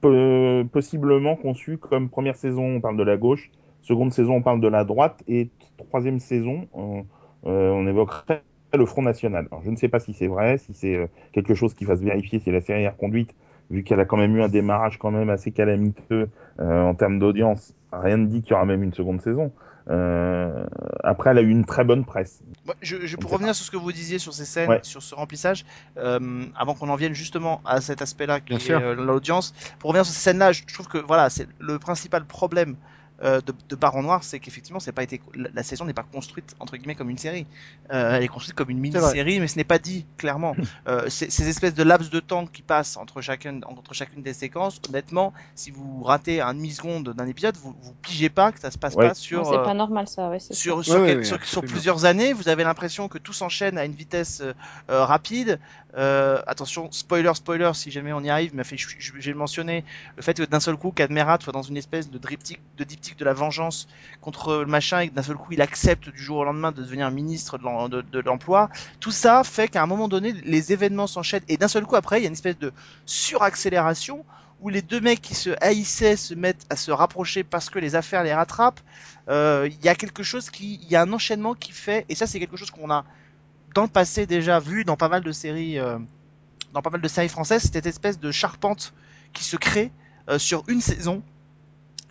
Speaker 3: po- possiblement conçue comme première saison, on parle de la gauche, seconde saison, on parle de la droite, et troisième saison, on, euh, on évoquerait le Front National. Alors, je ne sais pas si c'est vrai, si c'est euh, quelque chose qui va se vérifier si la série est reconduite, vu qu'elle a quand même eu un démarrage quand même assez calamiteux euh, en termes d'audience. Rien ne dit qu'il y aura même une seconde saison. Euh, après, elle a eu une très bonne presse.
Speaker 1: Je, je, pour revenir sur ce que vous disiez sur ces scènes,
Speaker 3: Ouais.
Speaker 1: sur ce remplissage, euh, avant qu'on en vienne justement à cet aspect-là qui
Speaker 4: Bien
Speaker 1: est euh, l'audience, pour revenir sur ces scènes-là, je je trouve que voilà, c'est le principal problème euh, de, de Baron Noir, c'est qu'effectivement, c'est pas été la, la saison n'est pas construite entre guillemets comme une série. Euh, elle est construite comme une mini-série, mais ce n'est pas dit clairement. Euh, ces, ces espèces de laps de temps qui passent entre chacune entre chacune des séquences, honnêtement, si vous ratez un demi seconde d'un épisode, vous vous pigez pas que ça se passe
Speaker 3: Ouais.
Speaker 1: pas sur
Speaker 2: Non, c'est
Speaker 1: euh,
Speaker 2: pas normal ça, ouais, c'est sûr.
Speaker 1: sur, sur,
Speaker 4: Ouais, ouais,
Speaker 1: quel-
Speaker 4: ouais,
Speaker 1: sur- sur
Speaker 4: absolument.
Speaker 1: plusieurs années, vous avez l'impression que tout s'enchaîne à une vitesse rapide. Euh, attention, spoiler, spoiler, si jamais on y arrive, mais je vais le mentionner, le fait que d'un seul coup, qu'Admerat soit dans une espèce de diptyque, de diptyque de la vengeance contre le machin et d'un seul coup, il accepte du jour au lendemain de devenir ministre de l'emploi, tout ça fait qu'à un moment donné, les événements s'enchaînent. Et d'un seul coup, après, il y a une espèce de suraccélération où les deux mecs qui se haïssaient se mettent à se rapprocher parce que les affaires les rattrapent. Euh, Il y a quelque chose qui, il y a un enchaînement qui fait, et ça c'est quelque chose qu'on a dans le passé déjà vu dans pas mal de séries, euh, dans pas mal de séries françaises, cette espèce de charpente qui se crée euh, sur une saison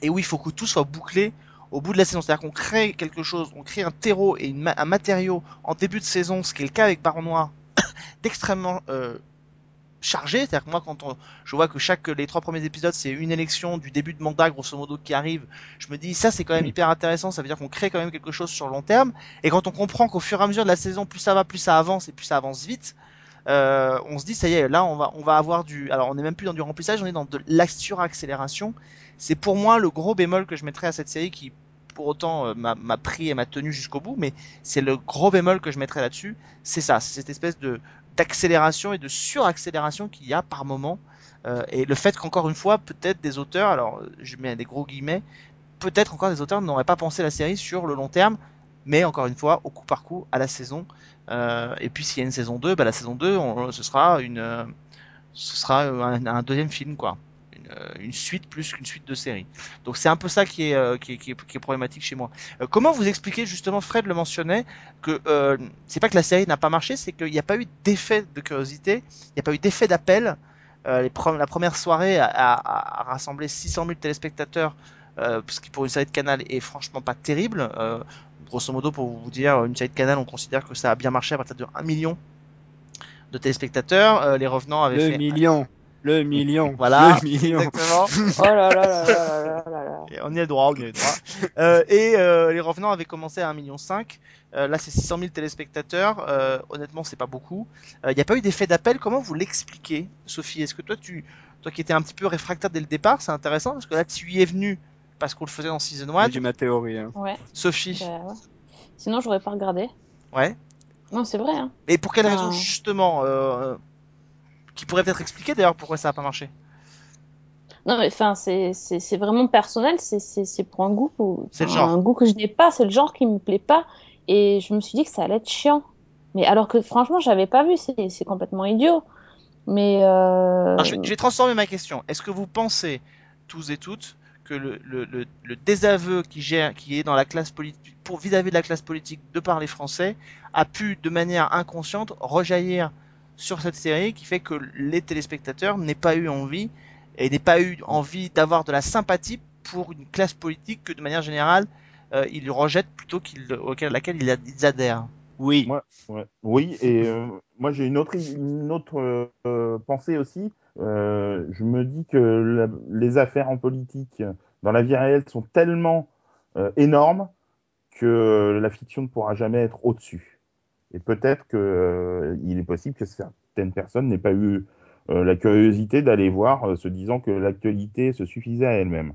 Speaker 1: et où il faut que tout soit bouclé au bout de la saison. C'est-à-dire qu'on crée quelque chose, on crée un terreau et une ma- un matériau en début de saison, ce qui est le cas avec Baron Noir, d'extrêmement euh, chargé. C'est-à-dire que moi, quand on, je vois que chaque les trois premiers épisodes, c'est une élection du début de mandat, grosso modo, qui arrive, je me dis ça, c'est quand même hyper intéressant. Ça veut dire qu'on crée quand même quelque chose sur le long terme. Et quand on comprend qu'au fur et à mesure de la saison, plus ça va, plus ça avance et plus ça avance vite. Euh, on se dit ça y est, là on va on va avoir du alors on n'est même plus dans du remplissage, on est dans de la suraccélération. C'est pour moi le gros bémol que je mettrais à cette série qui pour autant euh, m'a pris et m'a tenu jusqu'au bout, mais c'est le gros bémol que je mettrais là-dessus, c'est ça, c'est cette espèce de d'accélération et de suraccélération qu'il y a par moment, euh, et le fait qu'encore une fois peut-être des auteurs, alors je mets des gros guillemets, peut-être encore des auteurs n'auraient pas pensé la série sur le long terme, mais encore une fois au coup par coup à la saison. Euh, et puis s'il y a une saison 2, bah, la saison 2, on- ce sera une, euh, ce sera un deuxième film quoi, une, euh, une suite plus qu'une suite de série. Donc c'est un peu ça qui est, euh, qui est, qui est, qui est problématique chez moi. Euh, comment vous expliquez justement, Fred le mentionnait, que c'est pas que la série n'a pas marché, c'est qu'il n'y a pas eu d'effet de curiosité, il n'y a pas eu d'effet d'appel. Les pre- la première soirée a, a- a rassemblé 600 000 téléspectateurs, euh, ce qui pour une série de canal est franchement pas terrible. Euh, grosso modo, pour vous dire, une série de canal, on considère que ça a bien marché à partir de 1 million de téléspectateurs. Euh, les revenants avaient
Speaker 4: 2
Speaker 1: fait
Speaker 4: millions. Le million.
Speaker 1: Voilà,
Speaker 4: Le million.
Speaker 1: exactement.
Speaker 2: Oh là là là là là là là.
Speaker 1: Et on y a le droit, on y a le droit. Euh, et euh, les revenants avaient commencé à 1,5 million. Euh, là, c'est 600 000 téléspectateurs. Euh, honnêtement, c'est pas beaucoup. Il n'y a pas eu d'effet d'appel. Comment vous l'expliquez, Sophie? Est-ce que toi, tu, toi qui étais un petit peu réfractaire dès le départ, c'est intéressant parce que là, tu y es venu parce qu'on le faisait dans Season 1.
Speaker 4: J'ai ma théorie. hein.
Speaker 2: Ouais,
Speaker 1: Sophie
Speaker 2: bah ouais. Sinon, j'aurais pas regardé.
Speaker 1: Ouais.
Speaker 2: Non, c'est vrai. Hein.
Speaker 1: Et pour quelle raison, justement euh, Qui pourrait peut-être expliquer d'ailleurs pourquoi ça n'a pas marché
Speaker 2: Non, mais enfin, c'est vraiment personnel. C'est pour un goût. ou-
Speaker 1: C'est le genre.
Speaker 2: Un goût que je n'ai pas. C'est le genre qui me plaît pas. Et je me suis dit que ça allait être chiant. Mais alors que franchement, j'avais pas vu. C'est complètement idiot. Mais euh...
Speaker 1: Alors, je, vais, je vais transformer ma question. Est-ce que vous pensez, tous et toutes, que le, le, le, le désaveu qui, gère, qui est dans la classe politique, pour vis-à-vis de la classe politique de par les Français, a pu, de manière inconsciente, rejaillir sur cette série qui fait que les téléspectateurs n'aient pas eu envie et n'aient pas eu envie d'avoir de la sympathie pour une classe politique que, de manière générale, euh, ils rejettent plutôt qu'ils, auquel, laquelle ils, ad- ils adhèrent.
Speaker 4: Oui.
Speaker 3: Moi- Ouais. Oui, et euh, moi j'ai une autre, une autre euh, pensée aussi. Euh, je me dis que la- les affaires en politique dans la vie réelle sont tellement euh, énormes que la fiction ne pourra jamais être au-dessus. Et peut-être que euh, il est possible que certaines personnes n'aient pas eu euh, la curiosité d'aller voir, euh, se disant que l'actualité se suffisait à elle-même.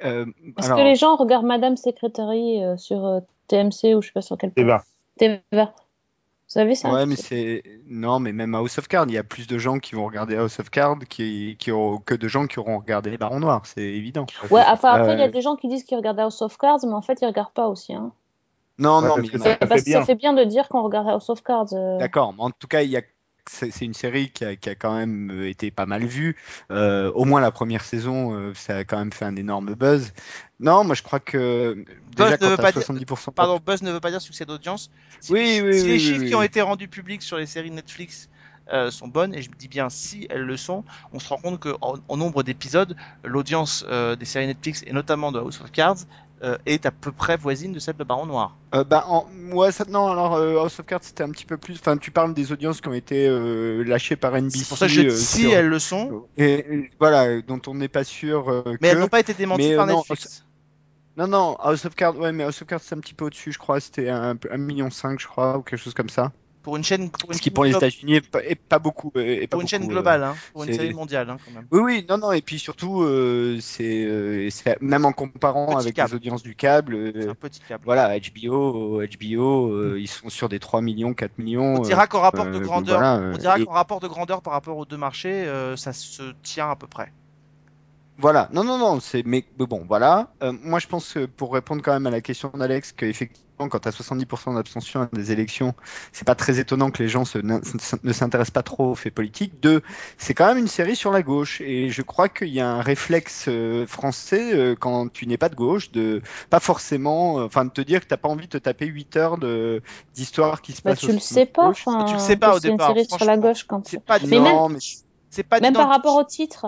Speaker 2: Est-ce
Speaker 4: alors,
Speaker 2: que les gens regardent Madame Secretary euh, sur euh, TMC ou je sais pas sur quel
Speaker 3: Et ben,
Speaker 2: TVA. Vous savez ça?
Speaker 4: Ouais, mais c'est non, mais même à House of Cards, il y a plus de gens qui vont regarder House of Cards qui, qui auront... que de gens qui auront regardé les Barons Noirs, c'est évident.
Speaker 2: Ouais, enfin après, il y a des gens qui disent qu'ils regardent House of Cards, mais en fait, ils regardent pas aussi. Hein.
Speaker 4: Non,
Speaker 3: Ouais,
Speaker 4: non, mais
Speaker 3: ça fait
Speaker 2: Parce que
Speaker 3: bien.
Speaker 2: ça fait bien de dire qu'on regarde House of Cards. euh.
Speaker 4: D'accord, mais en tout cas, il y a c'est une série qui a, qui a quand même euh, été pas mal vue. Euh, au moins la première saison, euh, ça a quand même fait un énorme buzz. Non, moi je crois que déjà
Speaker 1: ne veut pas dire-
Speaker 4: 70%
Speaker 1: Pardon, buzz ne veut pas dire succès d'audience. Si,
Speaker 4: Oui,
Speaker 1: si
Speaker 4: oui,
Speaker 1: les
Speaker 4: oui,
Speaker 1: chiffres
Speaker 4: oui,
Speaker 1: qui ont
Speaker 4: oui.
Speaker 1: été rendus publics sur les séries Netflix euh, sont bonnes, et je dis bien si elles le sont, on se rend compte qu'en en nombre d'épisodes, l'audience euh, des séries Netflix, et notamment de House of Cards, est à peu près voisine de celle de Baron Noir.
Speaker 4: Euh, bah, en... ouais, ça, non, alors euh, House of Cards c'était un petit peu plus. Enfin, tu parles des audiences qui ont été euh, lâchées par NBC.
Speaker 1: C'est pour ça que je dis
Speaker 4: euh,
Speaker 1: si
Speaker 4: sur-
Speaker 1: elles le sont,
Speaker 4: Et, voilà, dont on n'est pas sûr euh,
Speaker 1: mais
Speaker 4: que.
Speaker 1: elles n'ont pas été démenties
Speaker 4: mais,
Speaker 1: par
Speaker 4: euh, non,
Speaker 1: Netflix.
Speaker 4: Non, non, House of Cards, ouais, mais House of Cards c'est un petit peu au-dessus, je crois. C'était un, un million cinq, je crois, ou quelque chose comme ça.
Speaker 1: Pour une chaîne, pour une
Speaker 4: Ce qui pour les États-Unis est pas, beaucoup. euh, est pas
Speaker 1: pour une chaîne
Speaker 4: beaucoup, euh,
Speaker 1: globale, hein, pour une série mondiale hein, quand même.
Speaker 4: Oui, oui, non, non, et puis surtout, euh, c'est euh, même en comparant avec
Speaker 1: câble.
Speaker 4: les audiences du câble, euh,
Speaker 1: un petit câble.
Speaker 4: voilà, HBO, HBO, ils sont sur des 3 millions, 4 millions.
Speaker 1: On dira qu'en rapport de grandeur,
Speaker 4: voilà,
Speaker 1: on dira
Speaker 4: et-
Speaker 1: qu'en rapport de grandeur par rapport aux deux marchés, ça se tient à peu près.
Speaker 4: Voilà, non, non, non, c'est mais mais bon, voilà. Euh, moi, je pense que pour répondre quand même à la question d'Alex, qu'effectivement, quand tu as 70% d'abstention à des élections, c'est pas très étonnant que les gens se, ne s'intéressent pas trop aux faits politiques. Deux, c'est quand même une série sur la gauche, et je crois qu'il y a un réflexe euh, français euh, quand tu n'es pas de gauche, de pas forcément, euh, enfin, de te dire que t'as pas envie de te taper 8 heures de d'histoire qui se
Speaker 2: Bah,
Speaker 4: passe.
Speaker 2: tu le sais pas. Enfin,
Speaker 1: Tu le sais pas au
Speaker 2: c'est une
Speaker 1: départ,
Speaker 2: série sur la gauche quand.
Speaker 1: C'est pas
Speaker 2: Mais même-
Speaker 4: non, mais
Speaker 1: c'est pas
Speaker 2: Même par rapport au titre.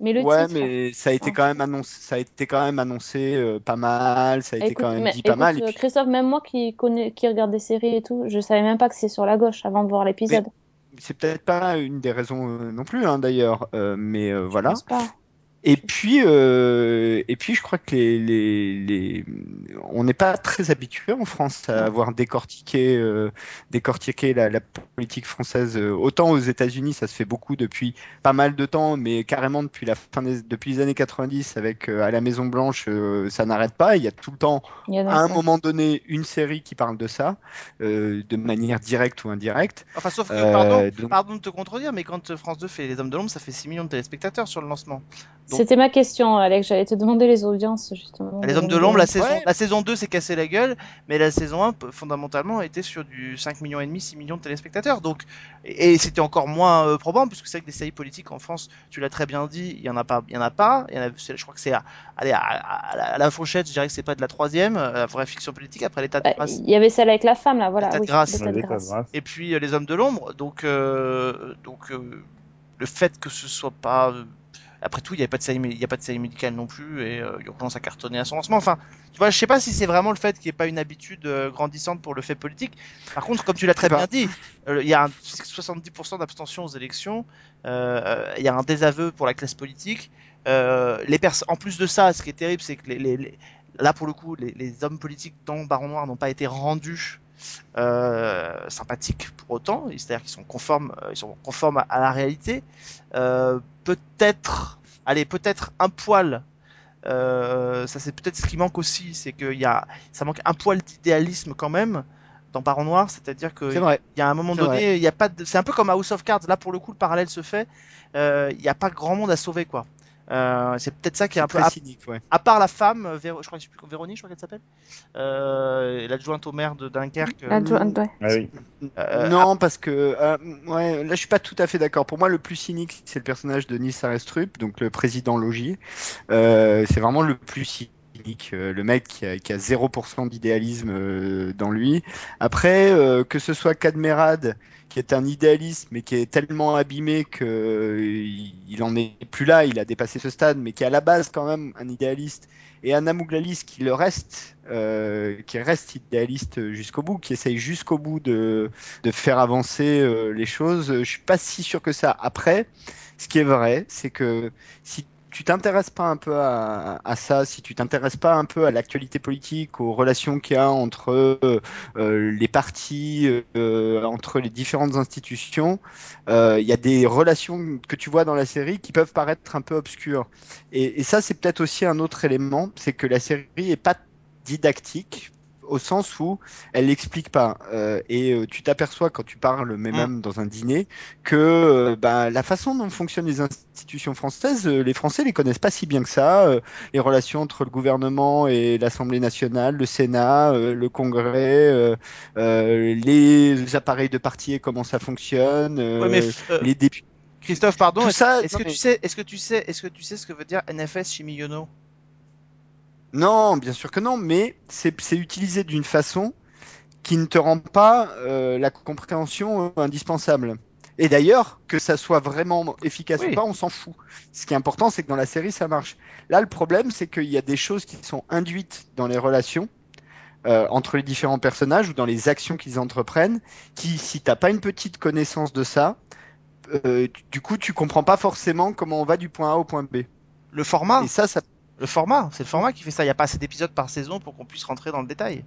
Speaker 2: Mais le
Speaker 4: ouais,
Speaker 2: titre.
Speaker 4: mais ça a été
Speaker 2: Ah.
Speaker 4: quand même annoncé, ça a été quand même annoncé euh, pas mal, ça a été quand même dit pas mal. puis-
Speaker 2: Christophe, même moi qui connais, qui regarde des séries et tout, je savais même pas que c'est sur la gauche avant de voir l'épisode.
Speaker 4: C'est peut-être pas une des raisons euh, non plus, hein, d'ailleurs, euh, mais voilà.
Speaker 2: pas.
Speaker 4: Et puis, euh, et puis, je crois que les, les, les... on n'est pas très habitué en France à avoir décortiqué, euh, décortiqué la, la politique française. Euh, Autant aux États-Unis, ça se fait beaucoup depuis pas mal de temps, mais carrément depuis la fin des, depuis les années 90, avec euh, à la Maison Blanche, euh, ça n'arrête pas. Il y a tout le temps à un
Speaker 2: ça.
Speaker 4: moment donné une série qui parle de ça, euh, de manière directe ou indirecte.
Speaker 1: Enfin, sauf que,
Speaker 4: Euh,
Speaker 1: pardon,
Speaker 4: donc-
Speaker 1: pardon de te contredire, mais quand France 2 fait Les Hommes de l'Ombre, ça fait 6 millions de téléspectateurs sur le lancement.
Speaker 2: C'était ma question, Alex. J'allais te demander les audiences, justement.
Speaker 1: Les Hommes de l'Ombre, la saison,
Speaker 4: Ouais.
Speaker 1: la saison 2 s'est cassé la gueule, mais la saison 1, p- fondamentalement, était sur du 5 millions et demi, 6 millions de téléspectateurs. Donc, et, et c'était encore moins euh, probable, puisque c'est vrai que des séries politiques en France, tu l'as très bien dit, il y en a pas, il y en a pas. Il y en a, c'est- je crois que c'est à, à, à la, à la fourchette, je dirais que c'est pas de la troisième, euh, la vraie fiction politique, après l'état de
Speaker 2: Bah,
Speaker 1: grâce.
Speaker 2: Il y avait celle avec la femme, là, voilà.
Speaker 1: L'état de
Speaker 2: oui,
Speaker 1: grâce.
Speaker 2: de
Speaker 3: de.
Speaker 1: Et puis euh, les hommes de l'ombre, donc euh, donc euh, le fait que ce soit pas euh, Après tout, il n'y a pas de série, il y a pas de série médicale non plus et euh, on commence à cartonner à son lancement. Enfin, tu vois, je sais pas si c'est vraiment le fait qu'il n'y ait pas une habitude euh, grandissante pour le fait politique. Par contre, comme tu l'as très bien dit, euh, il y a un 70% d'abstention aux élections. euh, Il y a un désaveu pour la classe politique. Les pers- en plus de ça, ce qui est terrible, c'est que les, les- les- là pour le coup, les, hommes politiques dans Baron Noir n'ont pas été rendus sympathiques pour autant. C'est-à-dire qu'ils sont conformes, euh, ils sont conformes à, la réalité. Euh, peut-être, allez, peut-être un poil. euh, ça c'est peut-être ce qui manque aussi, c'est qu'il y a, ça manque un poil d'idéalisme quand même dans Baron Noir, c'est-à-dire que il y a un moment donné, il y a pas de... c'est un peu comme House of Cards. Là, pour le coup, le parallèle se fait. Euh, Il n'y a pas grand monde à sauver, quoi. Euh, c'est peut-être ça qui est un peu.
Speaker 4: très cynique, ouais.
Speaker 1: à part la femme, Véro- je crois que je sais plus, Véronique, je crois qu'elle s'appelle, euh, l'adjointe au maire de Dunkerque. euh,
Speaker 2: L'adjointe, ouais.
Speaker 3: Ah oui.
Speaker 1: euh,
Speaker 4: non, parce que euh, ouais, là je suis pas tout à fait d'accord. Pour moi, le plus cynique, c'est le personnage de Nils Arestrup, donc le président Logier. Euh, c'est vraiment le plus cynique, le mec qui a, qui a 0% d'idéalisme euh, dans lui. Après, euh, que ce soit Cadmerade, qui est un idéaliste, mais qui est tellement abîmé euh, il, en est plus là, il a dépassé ce stade, mais qui est à la base quand même un idéaliste. Et Anna Mouglalis qui le reste, euh, qui reste idéaliste jusqu'au bout, qui essaye jusqu'au bout de, de faire avancer euh, les choses. Je suis pas si sûr que ça. Après, ce qui est vrai, c'est que si tu t'intéresses pas un peu à, ça, si tu t'intéresses pas un peu à l'actualité politique, aux relations qu'il y a entre euh, les partis, euh, entre les différentes institutions, euh, il y a des relations que tu vois dans la série qui peuvent paraître un peu obscures. Et, et ça, c'est peut-être aussi un autre élément, c'est que la série est pas didactique au sens où elle l'explique pas. Euh, et euh, tu t'aperçois quand tu parles, mais
Speaker 1: Mm.
Speaker 4: même dans un dîner, que euh, bah, la façon dont fonctionnent les institutions françaises, les Français les connaissent pas si bien que ça. Les relations entre le gouvernement et l'Assemblée nationale, le Sénat, le Congrès, les appareils de parti et comment ça fonctionne,
Speaker 1: ouais,
Speaker 4: les députés.
Speaker 1: Christophe, pardon. Est-ce que
Speaker 4: mais-
Speaker 1: tu sais, est-ce que tu sais, est-ce que tu sais ce que veut dire NFS chez Miyono
Speaker 4: Non, bien sûr que non, mais c'est utilisé d'une façon qui ne te rend pas euh, la compréhension euh, indispensable. Et d'ailleurs, que ça soit vraiment efficace
Speaker 1: Oui.
Speaker 4: ou pas, on s'en fout. Ce qui est important, c'est que dans la série, ça marche. Là, le problème, c'est qu'il y a des choses qui sont induites dans les relations euh, entre les différents personnages ou dans les actions qu'ils entreprennent, qui, si t'as pas une petite connaissance de ça, euh, du coup, tu comprends pas forcément comment on va du point A au point B.
Speaker 1: Le format,
Speaker 4: Et ça, ça
Speaker 1: le format, c'est le format qui fait ça. Il n'y a pas assez d'épisodes par saison pour qu'on puisse rentrer dans le détail.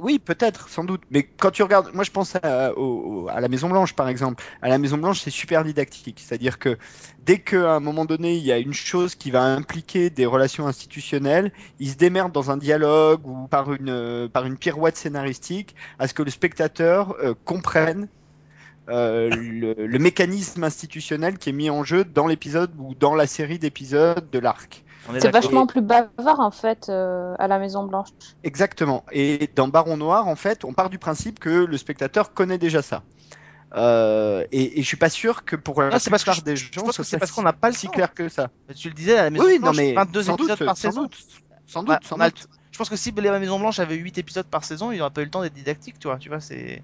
Speaker 4: Oui, peut-être, sans doute. Mais quand tu regardes, moi je pense à, la Maison Blanche par exemple. À la Maison Blanche, c'est super didactique. C'est-à-dire que dès qu'à un moment donné, il y a une chose qui va impliquer des relations institutionnelles, ils se démerdent dans un dialogue ou par une, par une pirouette scénaristique à ce que le spectateur euh, comprenne euh, le mécanisme institutionnel qui est mis en jeu dans l'épisode ou dans la série d'épisodes de l'arc.
Speaker 2: C'est vachement plus bavard en fait euh, à la Maison Blanche.
Speaker 4: Exactement. Et dans Baron Noir, en fait, on part du principe que le spectateur connaît déjà ça. Euh, et, et je suis pas sûr que pour la
Speaker 1: Non, c'est parce que
Speaker 4: plupart
Speaker 1: je-
Speaker 4: des
Speaker 1: je
Speaker 4: gens,
Speaker 1: c'est parce qu'on n'a pas le
Speaker 4: si
Speaker 1: temps.
Speaker 4: clair que ça.
Speaker 1: Tu le disais, à la Maison
Speaker 4: Oui, non
Speaker 1: Blanche,
Speaker 4: mais
Speaker 1: 22
Speaker 4: sans
Speaker 1: épisodes
Speaker 4: doute,
Speaker 1: par
Speaker 4: sans
Speaker 1: saison.
Speaker 4: doute, sans doute, sans
Speaker 1: on a-
Speaker 4: doute.
Speaker 1: Je pense que si la Maison Blanche avait 8 épisodes par saison, il n'aurait pas eu le temps d'être didactique, tu vois. Tu vois, c'est.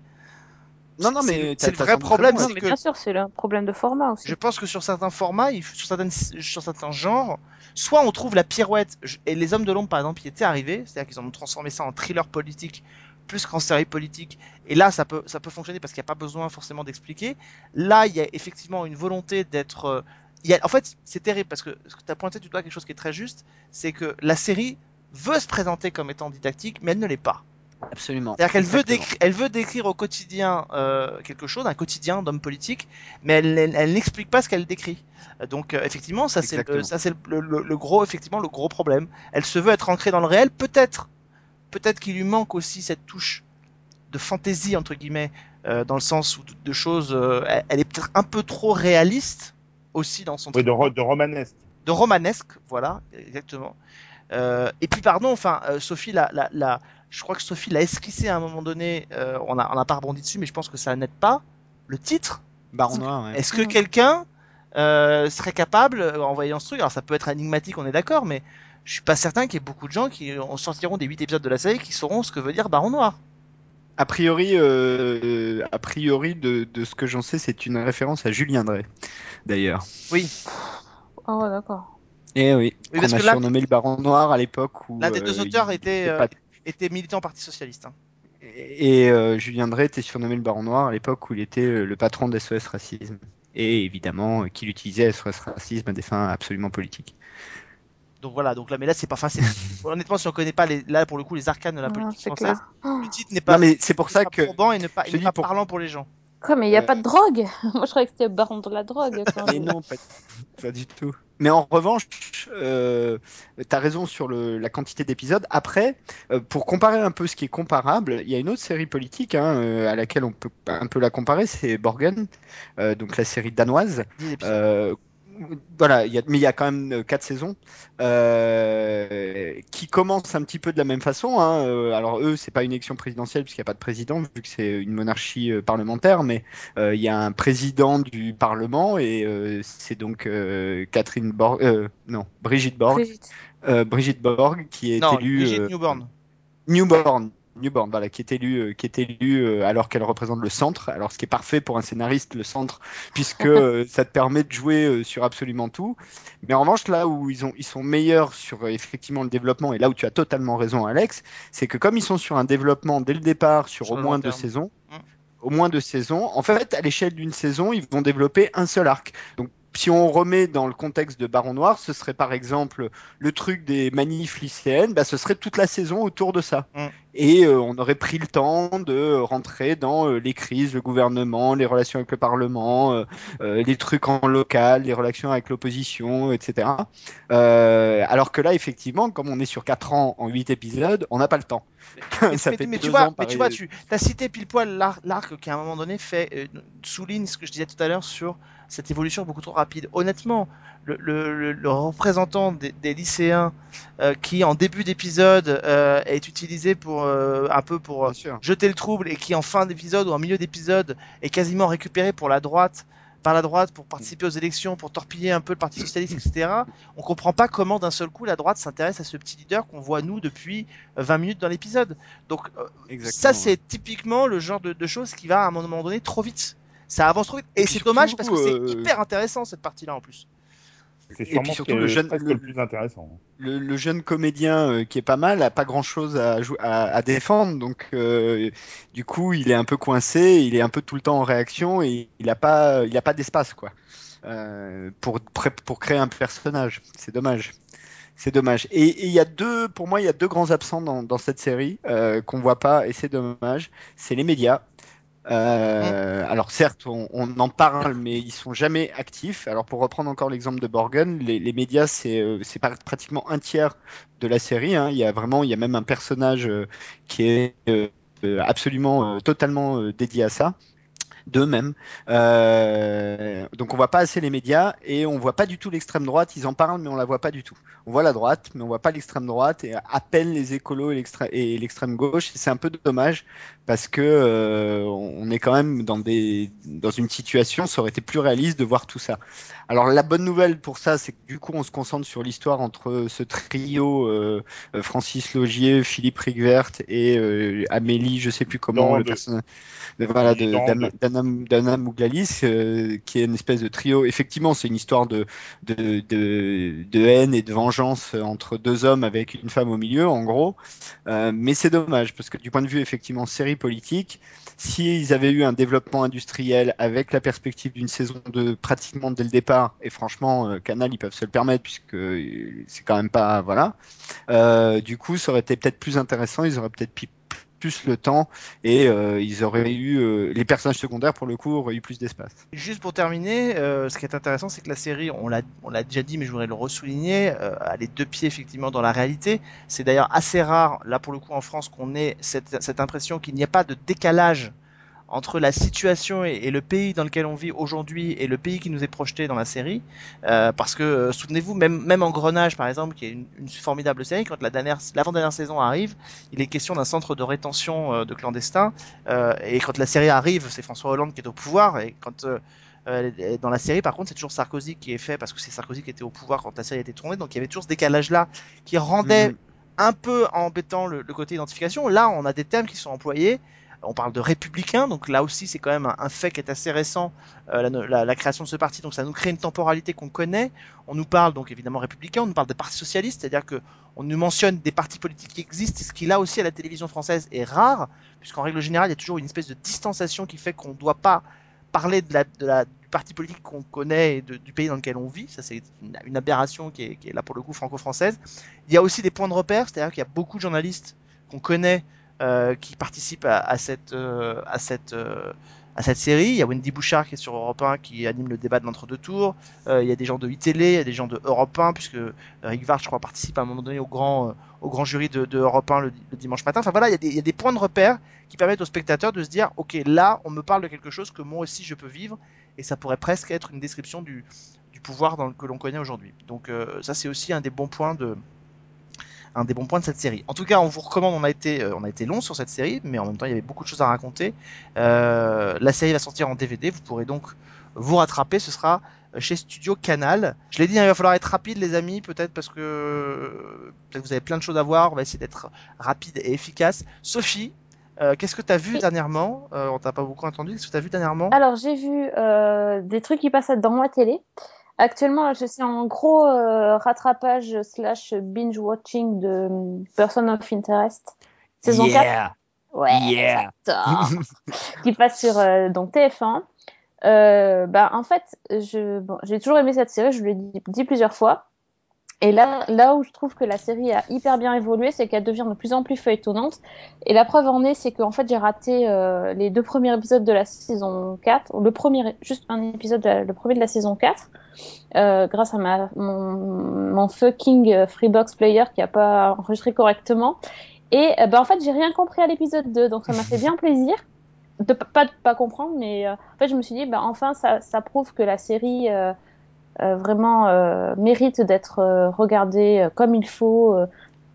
Speaker 4: Non, non, mais
Speaker 1: c'est le vrai problème.
Speaker 2: Non, mais bien sûr, c'est un problème de format aussi.
Speaker 1: Je pense que sur certains formats, il- sur, certaines, sur certains genres, soit on trouve la pirouette, et les Hommes de l'Ombre par exemple y étaient arrivés, c'est-à-dire qu'ils ont transformé ça en thriller politique plus qu'en série politique, et là ça peut, ça peut fonctionner parce qu'il n'y a pas besoin forcément d'expliquer. Là, il y a effectivement une volonté d'être... euh, il y a- en fait, c'est terrible parce que ce que tu as pointé du doigt quelque chose qui est très juste, c'est que la série veut se présenter comme étant didactique, mais elle ne l'est pas.
Speaker 4: Absolument.
Speaker 1: C'est-à-dire qu'elle veut,
Speaker 4: Exactement.
Speaker 1: décri- elle veut décrire au quotidien euh, quelque chose, un quotidien d'homme politique, mais elle, elle, elle n'explique pas ce qu'elle décrit. Donc euh, effectivement, ça c'est le, ça c'est le, le- le gros effectivement le gros problème. Elle se veut être ancrée dans le réel, peut-être, peut-être qu'il lui manque aussi cette touche de fantaisie entre guillemets, euh, dans le sens où de, de choses, euh, elle, elle est peut-être un peu trop réaliste aussi dans son
Speaker 3: Oui, de, ro- de romanesque.
Speaker 1: de romanesque, voilà, exactement. Euh, et puis pardon, enfin, euh, Sophie, la, la, la, je crois que Sophie l'a esquissé à un moment donné. euh, on n'a pas rebondi dessus, mais je pense que ça n'aide pas. Le titre.
Speaker 4: Baron Noir, ouais.
Speaker 1: Est-ce que quelqu'un euh, serait capable, euh, en voyant ce truc, alors ça peut être énigmatique, on est d'accord, mais je suis pas certain qu'il y ait beaucoup de gens qui en sortiront des 8 épisodes de la série qui sauront ce que veut dire Baron Noir.
Speaker 4: A priori, euh, a priori de, de ce que j'en sais, c'est une référence à Julien Drey, d'ailleurs.
Speaker 1: Oui.
Speaker 2: Ah ouais, d'accord.
Speaker 4: Et oui,
Speaker 1: Oui,
Speaker 4: on a
Speaker 1: que là-
Speaker 4: surnommé le Baron Noir à l'époque où.
Speaker 1: L'un des deux auteurs était, euh,
Speaker 4: pas-
Speaker 1: était militant au Parti Socialiste. hein.
Speaker 4: Et euh, Julien Drey était surnommé le Baron Noir à l'époque où il était euh, le patron d'SOS Racisme. Et évidemment, euh, qu'il utilisait SOS Racisme à des fins absolument politiques.
Speaker 1: Donc voilà, donc là, mais là, c'est pas facile. Honnêtement, si on connaît pas les, là, pour le coup, les arcanes de la politique
Speaker 2: c'est
Speaker 1: française,
Speaker 2: clair.
Speaker 1: le titre n'est pas,
Speaker 4: Non, mais c'est pour ça que.
Speaker 1: et ne pas, et pas
Speaker 4: pour-
Speaker 1: parlant pour les gens.
Speaker 2: Quoi, mais il n'y a
Speaker 4: Euh,
Speaker 2: pas de drogue? Moi, je croyais que c'était le baron de la drogue. quand
Speaker 4: Mais non, pas, pas du tout. Mais en revanche, euh, tu as raison sur le, la quantité d'épisodes. Après, euh, pour comparer un peu ce qui est comparable, il y a une autre série politique hein, euh, à laquelle on peut un peu la comparer, c'est Borgen, euh, donc la série danoise. Voilà, il y a, mais il y a quand même euh, quatre saisons euh, qui commencent un petit peu de la même façon. Hein. Euh, alors eux, c'est pas une élection présidentielle puisqu'il n'y a pas de président vu que c'est une monarchie euh, parlementaire, mais euh, il y a un président du Parlement et euh, c'est donc euh, Catherine Borg, euh, non Brigitte Borg,
Speaker 2: Brigitte.
Speaker 4: euh, Brigitte Borg qui est
Speaker 1: non,
Speaker 4: élue
Speaker 1: Brigitte
Speaker 4: euh,
Speaker 1: Newborn.
Speaker 4: Newborn. Newborn, voilà, qui est élu, euh, qui est élu euh, alors qu'elle représente le centre. Alors, ce qui est parfait pour un scénariste, le centre, puisque euh, ça te permet de jouer sur absolument tout. Mais en revanche, là où ils ont, ils sont meilleurs sur effectivement le développement, et là où tu as totalement raison, Alex, c'est que comme ils sont sur un développement dès le départ sur,
Speaker 1: Sur
Speaker 4: au moins deux saisons, au moins deux saisons, en fait, à l'échelle d'une saison, ils vont développer un seul arc. Donc si on remet dans le contexte de Baron Noir, ce serait par exemple le truc des manifs lycéennes, bah, ce serait toute la saison autour de ça.
Speaker 1: Mm.
Speaker 4: Et euh, on aurait pris le temps de rentrer dans euh, les crises, le gouvernement, les relations avec le Parlement, euh, les trucs en local, les relations avec l'opposition, etc. Alors que là, effectivement, comme on est sur 4 ans en 8 épisodes, on n'a pas le temps.
Speaker 1: Mais,
Speaker 4: ça
Speaker 1: mais-
Speaker 4: fait
Speaker 1: mais tu vois, mais tu vois, tu as cité pile poil l'ar- l'arc qui à un moment donné fait souligne ce que je disais tout à l'heure sur cette évolution beaucoup trop rapide. Honnêtement, le, le- le- le représentant des, des lycéens euh, qui en début d'épisode euh, est utilisé pour euh, un peu pour jeter le trouble et qui en fin d'épisode ou en milieu d'épisode est quasiment récupéré pour la droite par la droite pour participer aux élections, pour torpiller un peu le Parti socialiste, etc. On comprend pas comment d'un seul coup la droite s'intéresse à ce petit leader qu'on voit nous depuis euh, 20 minutes dans l'épisode. Donc
Speaker 4: Exactement,
Speaker 1: ça
Speaker 4: ouais.
Speaker 1: c'est typiquement le genre de, de choses qui va à un moment donné trop vite. Ça avance trop vite. Et
Speaker 4: Et
Speaker 1: c'est dommage parce que c'est
Speaker 4: euh,
Speaker 1: hyper intéressant cette partie-là en plus.
Speaker 3: C'est
Speaker 4: puis
Speaker 3: sûrement
Speaker 4: surtout, le jeune- le-
Speaker 3: le plus intéressant.
Speaker 4: le, le jeune comédien euh, qui est pas mal a pas grand chose à, jou- à, à défendre. Donc euh, du coup il est un peu coincé il est un peu tout le temps en réaction et il a pas il a pas d'espace quoi. Euh, pour pour créer un personnage. C'est dommage. C'est dommage. Et et il y a deux pour moi il y a deux grands absents dans, dans cette série euh, qu'on voit pas et c'est dommage. C'est les médias euh, alors certes, on, en parle, mais ils sont jamais actifs. Alors pour reprendre encore l'exemple de Borgen, les, médias c'est euh, pratiquement un tiers de la série. hein. Il y a vraiment, il y a même un personnage euh, qui est absolument, totalement dédié à ça. D'eux-mêmes. Euh, donc on voit pas assez les médias et on voit pas du tout l'extrême droite. Ils en parlent, mais on la voit pas du tout. On voit la droite, mais on voit pas l'extrême droite et à peine les écolos et l'extrême gauche. C'est un peu dommage parce que euh, on est quand même dans des dans une situation, ça aurait été plus réaliste de voir tout ça. Alors la bonne nouvelle pour ça, c'est que du coup on se concentre sur l'histoire entre ce trio euh, Francis Logier, Philippe Rigvert et Amélie, je sais plus comment le
Speaker 3: de-
Speaker 4: personnage, de- voilà, de d'Anna Mouglalis, euh, qui est une espèce de trio. Effectivement, c'est une histoire de de, de haine et de vengeance entre deux hommes avec une femme au milieu, en gros. Euh, mais c'est dommage parce que du point de vue effectivement série politique, s'ils avaient eu un développement industriel avec la perspective d'une saison de pratiquement dès le départ, et franchement euh, Canal ils peuvent se le permettre puisque euh, c'est quand même pas voilà. Du coup, ça aurait été peut-être plus intéressant. Ils auraient peut-être pi- plus le temps et euh, ils auraient eu euh, les personnages secondaires pour le coup auraient eu plus d'espace.
Speaker 1: Juste pour terminer, euh, ce qui est intéressant, c'est que la série, on l'a, on l'a déjà dit, mais je voudrais le ressouligner, a les deux pieds effectivement dans la réalité. C'est d'ailleurs assez rare, là pour le coup en France, qu'on ait cette, cette impression qu'il n'y a pas de décalage entre la situation et, et le pays dans lequel on vit aujourd'hui et le pays qui nous est projeté dans la série. Euh, parce que, euh, souvenez-vous, même, même Engrenage, par exemple, qui est une, une formidable série, quand la dernière, l'avant-dernière saison arrive, il est question d'un centre de rétention euh, de clandestins. Et quand la série arrive, c'est François Hollande qui est au pouvoir. Et quand euh, dans la série, par contre, c'est toujours Sarkozy qui est fait parce que c'est Sarkozy qui était au pouvoir quand la série a été tournée. Donc il y avait toujours ce décalage-là qui rendait
Speaker 4: Mhm.
Speaker 1: un peu embêtant le, le côté identification. Là, on a des termes qui sont employés On parle de républicains, donc là aussi c'est quand même un, fait qui est assez récent, euh, la, création de ce parti, donc ça nous crée une temporalité qu'on connaît. On nous parle donc évidemment républicains, on nous parle des partis socialistes, c'est-à-dire que on nous mentionne des partis politiques qui existent, ce qui là aussi à la télévision française est rare, puisqu'en règle générale il y a toujours une espèce de distanciation qui fait qu'on ne doit pas parler de la, de du parti politique qu'on connaît et de- du pays dans lequel on vit. Ça, c'est une, aberration qui est, qui est là pour le coup franco-française. Il y a aussi des points de repère, c'est-à-dire qu'il y a beaucoup de journalistes qu'on connaît qui participent à, à cette, euh, euh, à cette série. Il y a Wendy Bouchard qui est sur Europe 1 qui anime le débat de l'entre-deux tours. Euh, il y a des gens de iTélé, il y a des gens de Europe 1, puisque euh, Rick Vart, je crois, participe à un moment donné au grand, euh, jury de, de Europe 1 le, dimanche matin. Enfin voilà, il y, a des, points de repère qui permettent aux spectateurs de se dire, ok, là, on me parle de quelque chose que moi aussi je peux vivre, et ça pourrait presque être une description du, pouvoir que l'on connaît aujourd'hui. Donc euh, ça, c'est aussi un des bons points de un des bons points de cette série. En tout cas, on vous recommande. On a été, euh, on a été long sur cette série, mais en même temps, il y avait beaucoup de choses à raconter. Euh, la série va sortir en DVD. Vous pourrez donc vous rattraper. Ce sera euh, chez Studio Canal. Je l'ai dit, hein, il va falloir être rapide, les amis, peut-être parce que peut-être vous avez plein de choses à voir. On va essayer d'être rapide et efficace. Sophie, euh, qu'est-ce que tu as vu dernièrement? Euh, On t'a pas beaucoup entendu. Qu'est-ce que tu as vu dernièrement?
Speaker 2: Alors, j'ai vu euh, des trucs qui passent dans ma télé. Actuellement, là, je suis en gros euh, rattrapage slash binge-watching de euh, Person of Interest, saison 4.
Speaker 4: yeah,
Speaker 2: Ouais,
Speaker 4: yeah.
Speaker 2: qui passe sur euh, donc TF1. Euh, bah, en fait, bon, j'ai toujours aimé cette série, je l'ai dit, dit plusieurs fois. Et là, là où je trouve que la série a hyper bien évolué, c'est qu'elle devient de plus en plus feuilletonnante. Et la preuve en est, c'est qu'en fait, j'ai raté euh, les deux premiers épisodes de la saison 4, ou le premier, juste un épisode, le premier de la saison 4, euh, grâce à ma, mon, fucking euh, Freebox Player qui a pas enregistré correctement. Et euh, bah, en fait, j'ai rien compris à l'épisode 2, donc ça m'a fait bien plaisir de pas pas comprendre, mais en fait, je me suis dit, bah, enfin, ça, ça prouve que la série vraiment euh, mérite d'être euh, regardée euh, comme il faut, euh,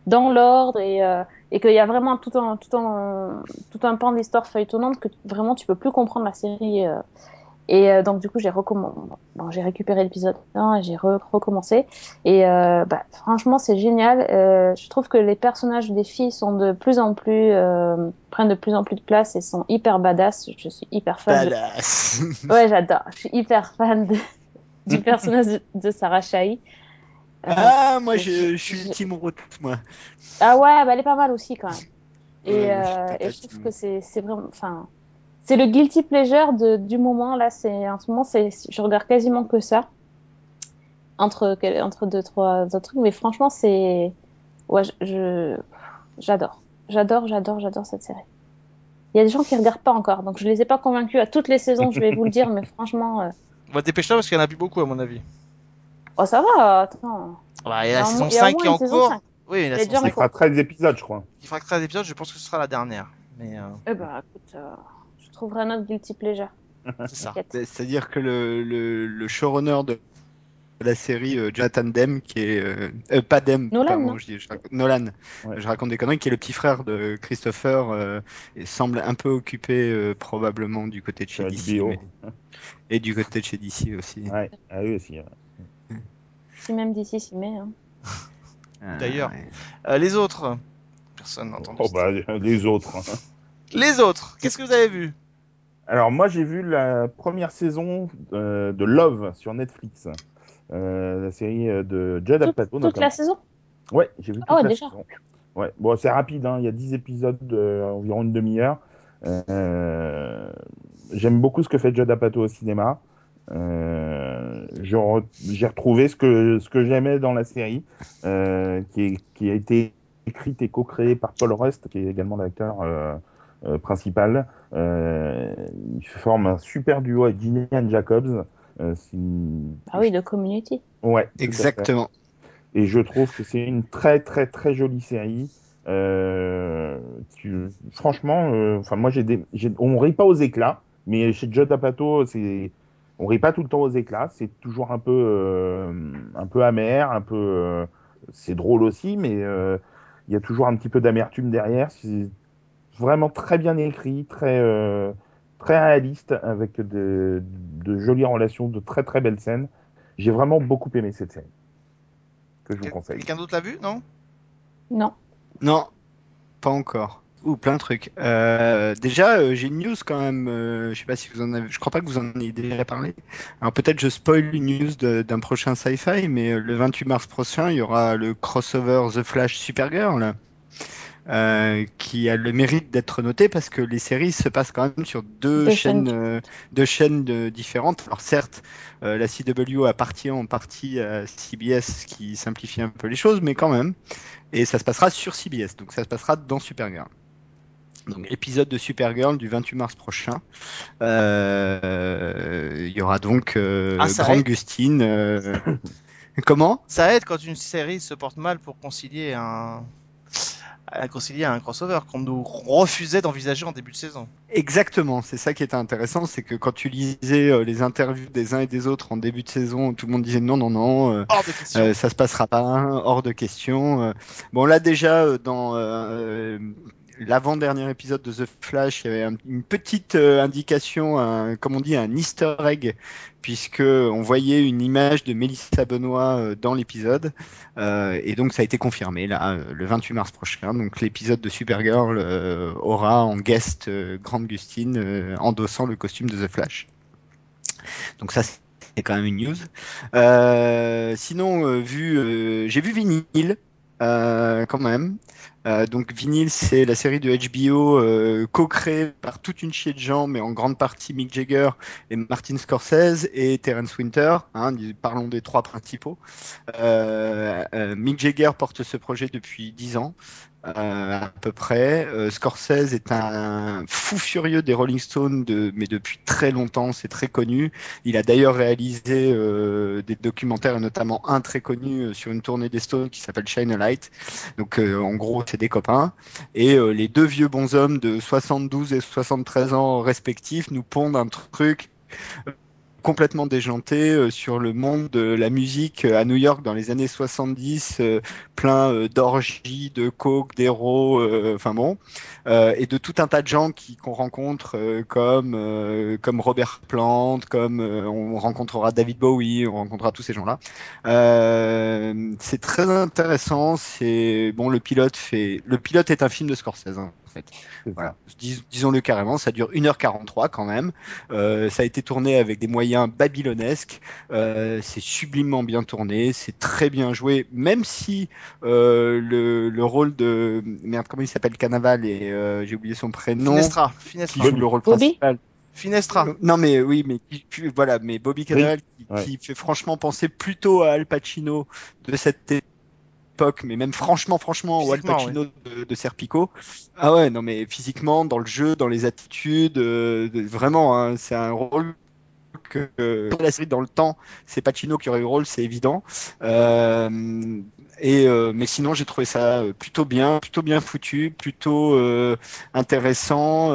Speaker 2: dans l'ordre, et, euh, et qu'il y a vraiment tout un, tout un, tout un pan d'histoire feuilletonnante que vraiment tu peux plus comprendre la série. euh. et euh, donc, du coup, j'ai recomm- bon, j'ai récupéré l'épisode 1 et j'ai re- recommencé. Et euh, bah, franchement, c'est génial. Euh, je trouve que les personnages des filles sont de plus en plus euh, prennent de plus en plus de place et sont hyper badass. Je suis hyper fan. de-
Speaker 4: Badass.
Speaker 2: Ouais, j'adore. Je suis hyper fan de- du personnage de, de Sarah Shahi. Euh,
Speaker 4: Ah, moi,
Speaker 2: je-
Speaker 4: suis
Speaker 2: je-
Speaker 4: Team Root, moi.
Speaker 2: ah ouais, bah, elle est pas mal aussi quand même. Et, euh, et je trouve que c'est vraiment, enfin, c'est le guilty pleasure de, du moment là. C'est en ce moment, c'est je regarde quasiment que ça entre entre deux trois autres trucs, mais franchement, c'est ouais, je- je j'adore, j'adore, j'adore, j'adore cette série. Il y a des gens qui regardent pas encore, donc je les ai pas convaincus à toutes les saisons, je vais vous le dire, mais franchement, euh,
Speaker 1: On va dépêcher parce qu'il y en a plus beaucoup à mon avis.
Speaker 2: oh ça va, attends.
Speaker 1: Bah, il y
Speaker 2: Il
Speaker 1: a la saison
Speaker 2: moins- il y a au
Speaker 1: 5 qui est en cours.
Speaker 2: 5.
Speaker 1: Oui, la
Speaker 2: Il y a
Speaker 1: saison
Speaker 2: déjà
Speaker 1: 5
Speaker 3: Il fera 13 épisodes, je crois.
Speaker 1: qui fera 13 épisodes. Je pense que ce sera la dernière. Mais euh,
Speaker 2: Eh ben, écoute, euh, je trouverai un autre guilty pleasure.
Speaker 1: c'est ça.
Speaker 4: C'est-à-dire que le, le, le showrunner de la série, euh, Jonathan Demme, qui est. euh, euh, pas Demme,
Speaker 2: Nolan,
Speaker 4: pardon, je dis- je raconte- Nolan.
Speaker 3: Ouais.
Speaker 4: Je raconte des conneries, qui est le petit frère de Christopher, euh, et semble un peu occupé euh, probablement du côté de chez DC. Mais- Et du côté de chez DC aussi.
Speaker 3: Ouais, ah oui aussi. ouais.
Speaker 2: Si même d'ici s'y met. Hein.
Speaker 4: Ah,
Speaker 1: D'ailleurs.
Speaker 4: ouais.
Speaker 1: Euh, les autres Personne n'a entendu.
Speaker 3: Oh, bah, les autres. hein.
Speaker 1: Les autres Qu'est-ce que vous avez vu?
Speaker 3: Alors moi j'ai vu la première saison de Love sur Netflix, la série euh, de Judd Apatow.
Speaker 2: toute la saison
Speaker 3: Ouais, j'ai vu toute
Speaker 2: Ah ouais,
Speaker 3: la
Speaker 2: déjà.
Speaker 3: saison. Ouais, bon c'est rapide, hein, il y a 10 épisodes d'environ une demi-heure. Euh, J'aime beaucoup ce que fait Judd Apatow au cinéma. Euh, re- j'ai retrouvé ce que ce que j'aimais dans la série, euh, qui, est- qui a été écrite et co-créée par Paul Rust, qui est également l'acteur euh, euh, principal. Euh, il forme un super duo avec Gillian Jacobs. Euh, c'est une-
Speaker 2: Ah oui, de Community.
Speaker 3: Ouais.
Speaker 4: Exactement.
Speaker 3: Et je trouve que c'est une très très très jolie série. Euh, tu- franchement, euh, enfin moi j'ai des, on rit pas aux éclats, mais chez Judd Apatow c'est, on rit pas tout le temps aux éclats. C'est toujours un peu euh, un peu amer, un peu, euh, c'est drôle aussi, mais euh, il y a toujours un petit peu d'amertume derrière. C'est vraiment très bien écrit, très euh, très réaliste, avec de, de jolies relations, de très très belles scènes. J'ai vraiment beaucoup aimé cette série que je vous conseille.
Speaker 1: Quelqu'un d'autre l'a vu Non?
Speaker 2: Non.
Speaker 4: Non, pas encore. Ouh, plein de trucs. Euh, déjà, euh, j'ai une news quand même. euh, je sais pas si vous en avez. Je crois pas que vous en ayez déjà parlé. Alors peut-être je spoil une news d'un prochain sci-fi, mais euh, le 28 mars prochain, il y aura le crossover The Flash Supergirl. Euh, qui a le mérite d'être noté parce que les séries se passent quand même sur deux
Speaker 2: Deux
Speaker 4: chaînes,
Speaker 2: chaînes.
Speaker 4: euh, deux chaînes euh, différentes. Alors certes, euh, la CW appartient en partie à CBS qui simplifie un peu les choses, mais quand même. Et ça se passera sur CBS, donc ça se passera dans Supergirl. Donc épisode de Supergirl du 28 mars prochain. Euh, Il y aura donc euh,
Speaker 1: Ah,
Speaker 4: Grande. Gustine. euh, Comment?
Speaker 1: Ça aide quand une série se porte mal pour concilier un, à concilier un crossover qu'on nous refusait d'envisager en début de saison.
Speaker 4: Exactement, c'est ça qui était intéressant, c'est que quand tu lisais euh, les interviews des uns et des autres en début de saison, tout le monde disait non, non, non, euh,
Speaker 1: Hors de question.
Speaker 4: Euh, ça se passera pas, hors de question. Bon, là déjà, dans l'avant-dernier épisode de The Flash, il y avait un- une petite euh, indication, un, comme on dit, un Easter egg, puisque on voyait une image de Mélissa Benoît euh, dans l'épisode, Euh, et donc ça a été confirmé là, le 28 mars prochain. Donc l'épisode de Supergirl aura en guest Grande Gustine endossant le costume de The Flash. Donc ça, c'est quand même une news. Euh, sinon, euh, vu, euh, j'ai vu Vinyl euh, quand même. Euh, donc Vinyl, c'est la série de HBO euh, co-créée par toute une chier de gens, mais en grande partie Mick Jagger et Martin Scorsese et Terence Winter. Hein, parlons des trois principaux. Euh, euh, Mick Jagger porte ce projet depuis 10 ans. Euh, à peu près. Euh, Scorsese est un fou furieux des Rolling Stones, de, mais depuis très longtemps, c'est très connu. Il a d'ailleurs réalisé euh, des documentaires, notamment un très connu euh, sur une tournée des Stones qui s'appelle Shine a Light. Donc euh, en gros, c'est des copains. Et euh, les deux vieux bonshommes de 72 et 73 ans respectifs nous pondent un truc complètement déjanté euh, sur le monde de la musique euh, à New York dans les années 70, euh, plein d'orgies, de coke, d'héros, enfin bon, et de tout un tas de gens qui qu'on rencontre comme comme Robert Plant, comme on rencontrera David Bowie, on rencontrera tous ces gens-là. C'est très intéressant. C'est bon, le pilote fait. Le pilote est un film de Scorsese hein, fait. Voilà, Dis- disons-le carrément. Ça dure 1h43 quand même. Euh, ça a été tourné avec des moyens babylonesques. Euh, c'est sublimement bien tourné. C'est très bien joué, même si euh, le, le rôle de merde comment il s'appelle Canaval et euh, j'ai oublié son prénom.
Speaker 1: Finestra.
Speaker 4: Qui
Speaker 1: Finestra.
Speaker 4: joue le rôle
Speaker 2: Bobby
Speaker 4: principal.
Speaker 1: Finestra.
Speaker 4: Non mais oui, mais qui- qui- voilà, mais Bobby Cannavale qui,
Speaker 3: ouais.
Speaker 4: qui fait franchement penser plutôt à Al Pacino de cette mais même franchement, franchement, au Al
Speaker 1: Physiquement,
Speaker 4: Pacino de, de Serpico. Ah ouais, non mais physiquement, dans le jeu, dans les attitudes, euh, de- vraiment, hein, c'est un rôle que la série dans le temps, c'est Pacino qui aurait eu le rôle, c'est évident. Euh, euh, mais sinon, j'ai trouvé ça euh, plutôt bien, plutôt bien foutu, plutôt intéressant,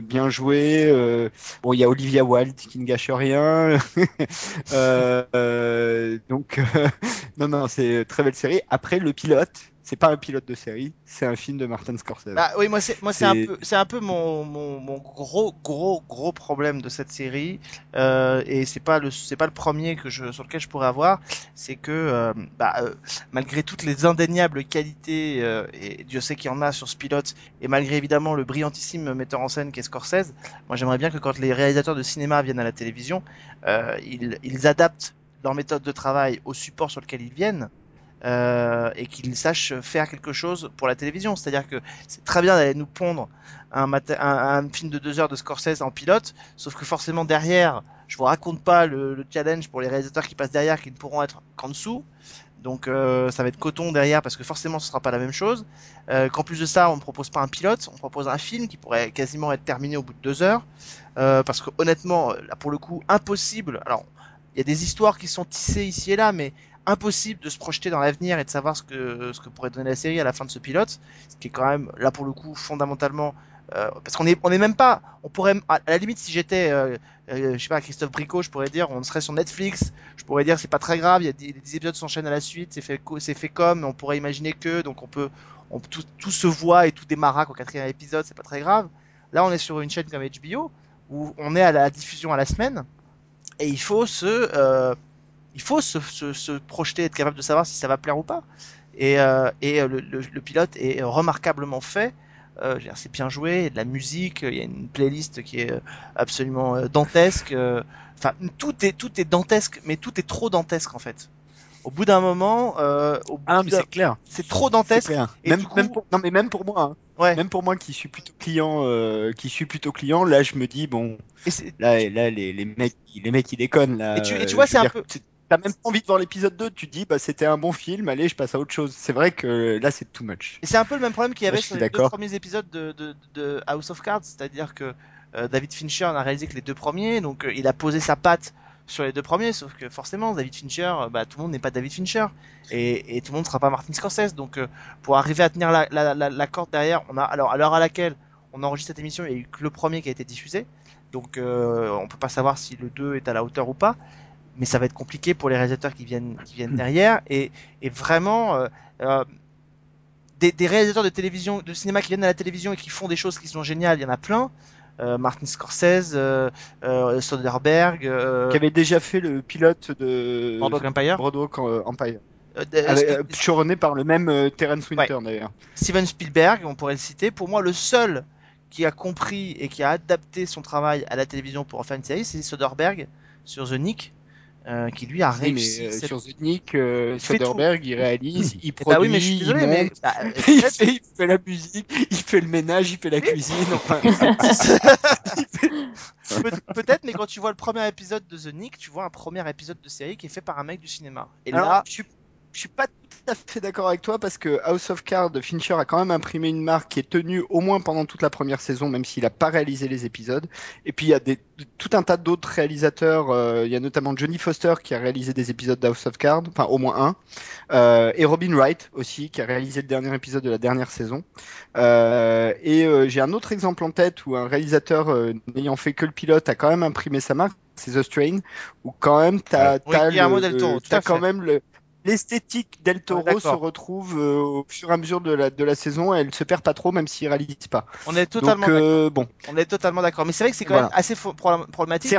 Speaker 4: bien joué. Bon, il y a Olivia Wilde qui ne gâche rien. Donc, non, non, c'est très belle série. Après, le pilote, c'est pas un pilote de série, c'est un film de Martin Scorsese.
Speaker 1: Bah oui, moi c'est moi c'est un peu c'est un peu mon, mon, mon gros gros gros problème de cette série euh, et c'est pas le c'est pas le premier que je sur lequel je pourrais avoir, c'est que euh, bah, euh, malgré toutes les indéniables qualités euh, et Dieu sait qu'il y en a sur ce pilote et malgré évidemment le brillantissime metteur en scène qu'est Scorsese, moi j'aimerais bien que quand les réalisateurs de cinéma viennent à la télévision, euh, ils ils adaptent leur méthode de travail au support sur lequel ils viennent. Euh, et qu'ils sachent faire quelque chose pour la télévision. C'est-à-dire que c'est très bien d'aller nous pondre un, film de deux heures de Scorsese en pilote, sauf que forcément derrière, je vous raconte pas le, le challenge pour les réalisateurs qui passent derrière, qui ne pourront être qu'en dessous. Donc euh, ça va être coton derrière parce que forcément ce sera pas la même chose. Euh, Qu'en plus de ça, on ne propose pas un pilote, on propose un film qui pourrait quasiment être terminé au bout de deux heures. Parce que honnêtement, là pour le coup, impossible. Alors, il y a des histoires qui sont tissées ici et là, mais impossible de se projeter dans l'avenir et de savoir ce que ce que pourrait donner la série à la fin de ce pilote, ce qui est quand même là pour le coup fondamentalement euh, parce qu'on est on est même pas on pourrait à la limite si j'étais euh, euh, je sais pas Christophe Bricot je pourrais dire on serait sur Netflix je pourrais dire c'est pas très grave il y a des, des épisodes s'enchaînent à la suite c'est fait c'est fait comme on pourrait imaginer que donc on peut on, tout, tout se voit et tout démarra au quatrième épisode c'est pas très grave. Là on est sur une chaîne comme HBO où on est à la diffusion à la semaine et il faut se euh, il faut se, se, projeter, être capable de savoir si ça va plaire ou pas. Et, euh, et le, pilote est remarquablement fait Euh, c'est bien joué, il y a de la musique, il y a une playlist qui est absolument dantesque. Enfin, tout est tout est dantesque, mais tout est trop dantesque en fait. Au bout d'un moment, euh, au bout
Speaker 4: Ah, mais c'est clair.
Speaker 1: c'est trop dantesque.
Speaker 4: clair.
Speaker 1: Et
Speaker 4: Même,
Speaker 1: du coup-
Speaker 4: même pour, non, mais même pour moi, hein.
Speaker 1: Ouais.
Speaker 4: même pour moi qui suis plutôt client, euh, qui suis plutôt client, là, je me dis bon, là, là, les, les mecs, les mecs, ils déconnent là.
Speaker 1: Et tu- et tu vois, c'est un peu-
Speaker 4: tu- T'as même pas envie de voir l'épisode 2, tu te dis bah c'était un bon film, allez, je passe à autre chose. C'est vrai que là, c'est too much.
Speaker 1: Et c'est un peu le même problème qu'il y avait
Speaker 4: je
Speaker 1: sur les deux premiers épisodes de, de, de House of Cards, c'est-à-dire que euh, David Fincher n'a réalisé que les deux premiers, donc euh, il a posé sa patte sur les deux premiers, sauf que forcément David Fincher, euh, bah, tout le monde n'est pas David Fincher, et, et tout le monde ne sera pas Martin Scorsese, donc euh, pour arriver à tenir la, la, la, la corde derrière, on a alors à l'heure à laquelle on enregistre cette émission, il n'y a eu que le premier qui a été diffusé, donc euh, on peut pas savoir si le 2 est à la hauteur ou pas, mais ça va être compliqué pour les réalisateurs qui viennent, qui viennent derrière, et, et vraiment... euh, euh, des, des réalisateurs de télévision, de cinéma qui viennent à la télévision et qui font des choses qui sont géniales, il y en a plein. Euh, Martin Scorsese, euh, euh, Soderbergh,
Speaker 4: Qui avait déjà fait le pilote de
Speaker 1: Boardwalk Empire,
Speaker 4: Boardwalk euh, Empire, Avec- par le même Terrence Winter d'ailleurs.
Speaker 1: Steven Spielberg, on pourrait le citer. Pour moi, le seul qui a compris et qui a adapté son travail à la télévision pour en faire une série, c'est Soderbergh sur The Nick, euh, qui lui a
Speaker 4: Oui, mais
Speaker 1: réussi.
Speaker 4: euh,
Speaker 1: cette-
Speaker 4: sur The Nick, euh, Soderbergh, il réalise, il
Speaker 1: Eh
Speaker 4: produit,
Speaker 1: bah oui, mais je suis désolé,
Speaker 4: il
Speaker 1: mais
Speaker 4: monte,
Speaker 1: bah, euh,
Speaker 4: il, fait, il fait la musique, il fait le ménage, il fait la cuisine. Enfin,
Speaker 1: Peut-être, mais quand tu vois le premier épisode de The Nick, tu vois un premier épisode de série qui est fait par un mec du cinéma. Et
Speaker 4: Alors,
Speaker 1: là,
Speaker 4: suis, je suis pas tout à fait d'accord avec toi parce que House of Cards, Fincher a quand même imprimé une marque qui est tenue au moins pendant toute la première saison, même s'il a pas réalisé les épisodes. Et puis il y a des, tout un tas d'autres réalisateurs. euh, il y a notamment Johnny Foster qui a réalisé des épisodes d'House of Cards, enfin au moins un, Euh, et Robin Wright aussi qui a réalisé le dernier épisode de la dernière saison. Euh, et j'ai un autre exemple en tête où un réalisateur n'ayant fait que le pilote a quand même imprimé sa marque, c'est The Strain, où quand même t'as.
Speaker 1: Oui, tout
Speaker 4: t'as
Speaker 1: à
Speaker 4: quand
Speaker 1: fait.
Speaker 4: même le l'esthétique del Toro
Speaker 1: Ouais,
Speaker 4: se retrouve euh, au fur et à mesure de la de la saison, elle se perd pas trop même s'il réalise pas.
Speaker 1: on est totalement,
Speaker 4: Donc euh, bon,
Speaker 1: on est totalement d'accord. Mais c'est vrai que c'est quand
Speaker 4: Voilà.
Speaker 1: même assez problématique.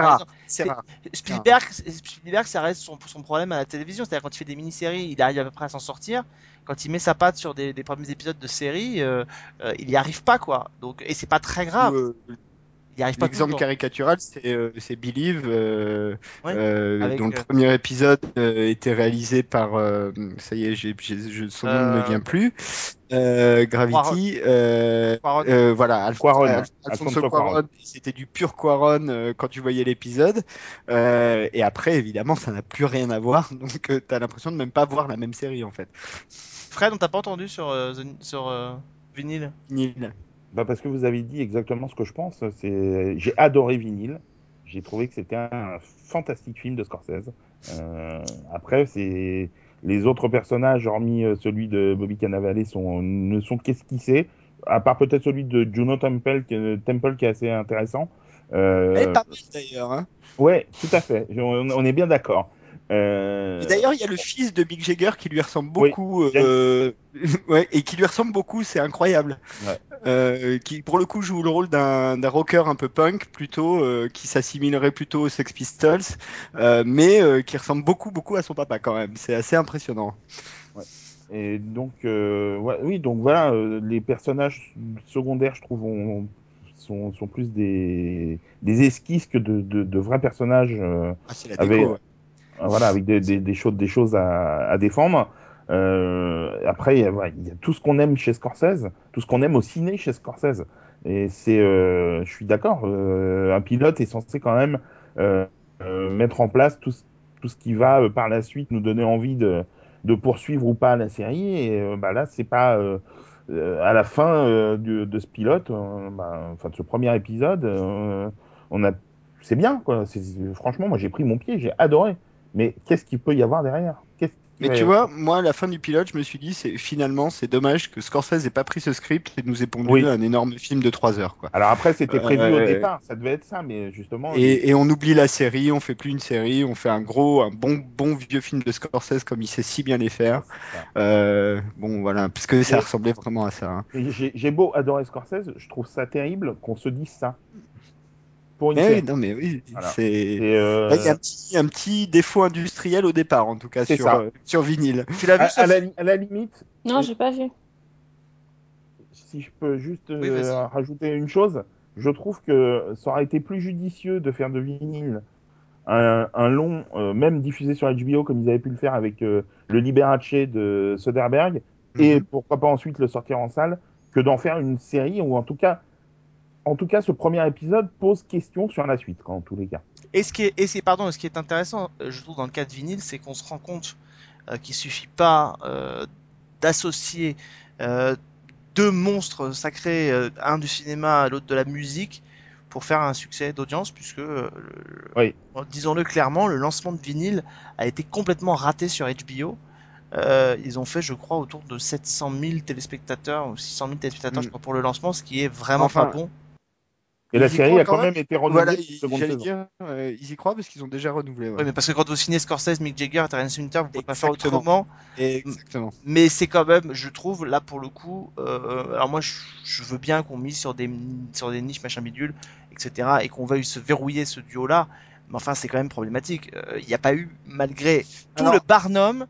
Speaker 4: c'est rare.
Speaker 1: Spielberg, Spielberg, ça reste son, son problème à la télévision. C'est-à-dire quand il fait des mini-séries, il arrive à peu près à s'en sortir. Quand il met sa patte sur des, des premiers épisodes de séries, euh, euh, il y arrive pas quoi. Donc et c'est pas très grave. Il arrive pas
Speaker 4: L'exemple caricatural, c'est euh, c'est Believe, euh,
Speaker 1: Ouais,
Speaker 4: euh,
Speaker 1: avec,
Speaker 4: dont le
Speaker 1: euh,
Speaker 4: premier épisode euh, était réalisé par, euh, ça y est, je- son nom ne
Speaker 1: Euh,
Speaker 4: me vient plus, euh, Gravity, euh,
Speaker 1: Quaron.
Speaker 4: euh, voilà, Alf-
Speaker 3: Quaron,
Speaker 4: Alf-
Speaker 3: Alfonso
Speaker 4: Alfonso
Speaker 3: Cuarón.
Speaker 4: Cuarón, c'était du pur Quaron euh, quand tu voyais l'épisode, euh, et après, évidemment, ça n'a plus rien à voir, donc euh, t'as l'impression de même pas voir la même série en fait.
Speaker 1: Fred, on t'a pas entendu sur euh, The- sur euh, vinyle.
Speaker 3: Bah parce que vous avez dit exactement ce que je pense. C'est, j'ai adoré Vinyl. J'ai trouvé que c'était un fantastique film de Scorsese. Euh, après, c'est les autres personnages, hormis euh, celui de Bobby Cannavale, sont ne sont qu'esquissés. À part peut-être celui de Juno Temple, qui, Temple, qui est assez intéressant. Euh,
Speaker 4: Elle est pas d'ailleurs. Hein.
Speaker 3: ouais, tout à fait. On, on est bien d'accord. Euh,
Speaker 4: D'ailleurs, il y a le fils de Mick Jagger qui lui ressemble
Speaker 3: Oui,
Speaker 4: beaucoup, euh, ouais, et qui lui ressemble beaucoup, c'est incroyable.
Speaker 3: Ouais.
Speaker 4: Euh, qui, pour le coup, joue le rôle d'un rocker un peu punk, plutôt, qui s'assimilerait plutôt aux Sex Pistols, mais qui ressemble beaucoup, beaucoup à son papa quand même. C'est assez impressionnant.
Speaker 3: Et donc, ouais, oui, donc voilà, les personnages secondaires, je trouve, ont- sont, sont plus des, des esquisses que de, de, de vrais personnages,
Speaker 4: Ah, c'est la
Speaker 3: Avec-
Speaker 4: déco. ouais.
Speaker 3: Voilà, avec des, choses, des choses à, défendre. Euh, après, il y, a, tout ce qu'on aime chez Scorsese, tout ce qu'on aime au ciné chez Scorsese. Et c'est, euh, je suis d'accord, euh, un pilote est censé quand même euh, euh, mettre en place tout, tout ce qui va par la suite nous donner envie de, de poursuivre ou pas la série. Et bah, là, c'est pas à la fin de, ce pilote, bah, enfin de ce premier épisode, on a, c'est bien quoi. Franchement, moi j'ai pris mon pied, j'ai adoré. Mais qu'est-ce qu'il peut y avoir derrière?
Speaker 4: Mais tu vois, moi, à la fin du pilote, je me suis dit, c'est finalement, c'est dommage que Scorsese ait pas pris ce script et nous ait pondu
Speaker 3: Oui.
Speaker 4: un énorme film de 3 heures, quoi.
Speaker 3: Alors après, c'était prévu au
Speaker 4: Euh,
Speaker 3: départ, ça devait être ça, mais justement.
Speaker 4: Et, et on oublie la série, on fait plus une série, on fait un gros, un bon, bon vieux film de Scorsese comme il sait si bien les faire. Euh, bon, voilà, parce que ça ressemblait vraiment à ça. hein.
Speaker 3: J'ai beau adorer Scorsese, je trouve ça terrible qu'on se dise ça. Pour une
Speaker 4: Mais
Speaker 3: série.
Speaker 4: oui, non, mais oui,
Speaker 3: Voilà.
Speaker 4: c'est.
Speaker 3: Euh,
Speaker 4: Il y a un petit, un petit défaut industriel au départ, en tout cas, sur, euh, sur vinyle.
Speaker 1: Tu l'as vu
Speaker 3: à,
Speaker 1: ça
Speaker 3: à la, à la limite,
Speaker 2: Non, j'ai pas vu.
Speaker 3: si je peux juste
Speaker 1: Oui,
Speaker 3: euh, rajouter une chose, je trouve que ça aurait été plus judicieux de faire de vinyle un, un long, euh, même diffusé sur HBO comme ils avaient pu le faire avec euh, le Liberace de Soderbergh, et
Speaker 4: Mhm.
Speaker 3: pourquoi pas ensuite le sortir en salle, que d'en faire une série, ou en tout cas, en tout cas, ce premier épisode pose question sur la suite, en tous les cas.
Speaker 1: Et ce qui est, et est- pardon, ce qui est intéressant, euh, je trouve, dans le cas de vinyle, c'est qu'on se rend compte euh, qu'il suffit pas euh, d'associer euh, deux monstres sacrés, un du cinéma, l'autre de la musique, pour faire un succès d'audience, puisque,
Speaker 3: Oui.
Speaker 1: disons-le clairement, le lancement de vinyle a été complètement raté sur HBO. Euh, ils ont fait, je crois, autour de 700 000 téléspectateurs ou 600 000 téléspectateurs
Speaker 4: Mm.
Speaker 1: je crois, pour le lancement, ce qui est vraiment
Speaker 4: Enfin,
Speaker 1: pas bon.
Speaker 3: Et la
Speaker 4: Ils
Speaker 3: série a
Speaker 4: quand
Speaker 3: même été renouvelée
Speaker 4: Voilà, j'allais dire, euh, ils y croient parce qu'ils ont déjà renouvelé. ouais.
Speaker 1: Oui, mais parce que quand vous signez Scorsese, Mick Jagger, Terence Winter, vous pouvez pas faire autrement.
Speaker 4: Exactement.
Speaker 1: Mais c'est quand même, je trouve, là pour le coup, euh, alors moi je, je veux bien qu'on mise sur des, sur des niches, machin bidule, etc. et qu'on veuille se verrouiller ce duo-là, mais enfin c'est quand même problématique. Euh, Il n'y a pas eu, malgré tout
Speaker 4: Alors-
Speaker 1: le barnum,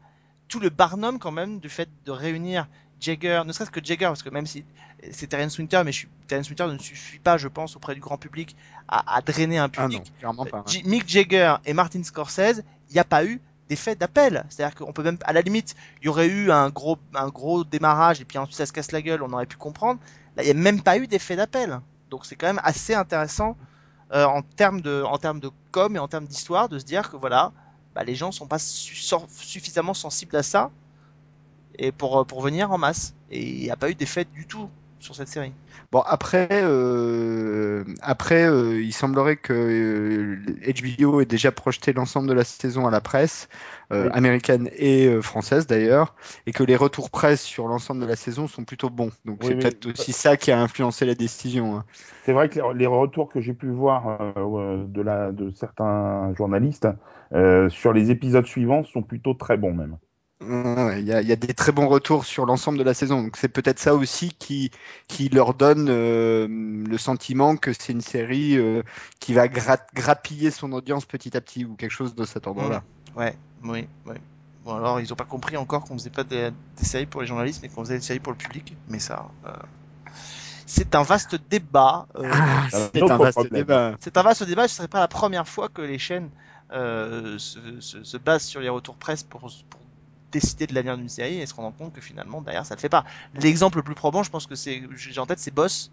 Speaker 1: tout le barnum quand même du fait de réunir Jagger, ne serait-ce que Jagger, parce que même si c'est Terence Winter, mais je suis, Terence Winter ne suffit pas, je pense, auprès du grand public à, à drainer un
Speaker 4: Ah
Speaker 1: public.
Speaker 4: non, clairement pas.
Speaker 1: J- Mick Jagger et Martin Scorsese, il n'y a pas eu d'effet d'appel. C'est-à-dire qu'on peut même, à la limite, il y aurait eu un gros, un gros démarrage et puis ensuite ça se casse la gueule, on aurait pu comprendre. Là, il n'y a même pas eu d'effet d'appel. Donc c'est quand même assez intéressant euh, en termes de, en termes de com et en termes d'histoire de se dire que voilà, bah, les gens sont pas su- suffisamment sensibles à ça et pour, euh, pour venir en masse. Et il n'y a pas eu d'effet du tout sur cette série.
Speaker 4: Bon, après, euh, après euh, il semblerait que euh, HBO ait déjà projeté l'ensemble de la saison à la presse, euh,
Speaker 3: Oui.
Speaker 4: américaine et euh, française d'ailleurs, et que les retours presse sur l'ensemble de la saison sont plutôt bons. Donc
Speaker 3: Oui,
Speaker 4: c'est peut-être aussi ça qui a influencé la décision. hein.
Speaker 3: C'est vrai que les, les retours que j'ai pu voir de, la, de certains journalistes euh, sur les épisodes suivants sont plutôt très bons même.
Speaker 4: Ouais, Il y, a, il y a des très bons retours sur l'ensemble de la saison. Donc c'est peut-être ça aussi qui, qui leur donne euh, le sentiment que c'est une série euh, qui va gra- grappiller son audience petit à petit ou quelque chose de cet ordre-là.
Speaker 1: Ouais, oui, oui. Bon alors ils ont pas compris encore qu'on faisait pas des, des séries pour les journalistes, mais qu'on faisait des séries pour le public. Mais ça, euh, c'est un vaste débat. euh,
Speaker 4: Ah, c'est un vaste débat.
Speaker 1: c'est un vaste débat. Ce serait pas la première fois que les chaînes euh, se, se, se basent sur les retours presse pour, pour décider de l'avenir d'une série et se rendre compte que finalement derrière ça le fait pas. L'exemple le plus probant, je pense que c'est, j'ai en tête, c'est Boss.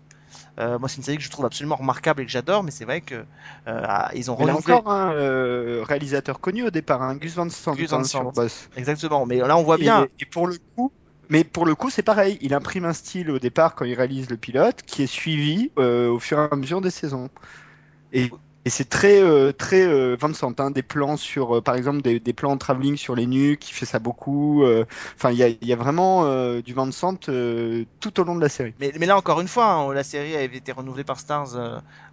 Speaker 1: Euh, moi, c'est une série que je trouve absolument remarquable et que j'adore, mais c'est vrai que euh, ils ont
Speaker 4: Il y a
Speaker 1: renouvelé.
Speaker 4: encore un euh, réalisateur connu au départ, hein, Gus Van Sant,
Speaker 1: Gus Van
Speaker 4: hein,
Speaker 1: Sant.
Speaker 4: sur Boss.
Speaker 1: Exactement. Mais là, on voit bien.
Speaker 4: Et, et pour le coup, mais pour le coup, c'est pareil. Il imprime un style au départ quand il réalise le pilote, qui est suivi euh, au fur et à mesure des saisons. Et, et c'est très euh, très euh, Vincent, hein, des plans sur, euh, par exemple, des, des plans en travelling sur les nuques, il fait ça beaucoup. euh, Enfin, il y a, y a vraiment euh, du Vincent euh, tout au long de la série.
Speaker 1: Mais, mais là, encore une fois, hein, la série avait été renouvelée par Stars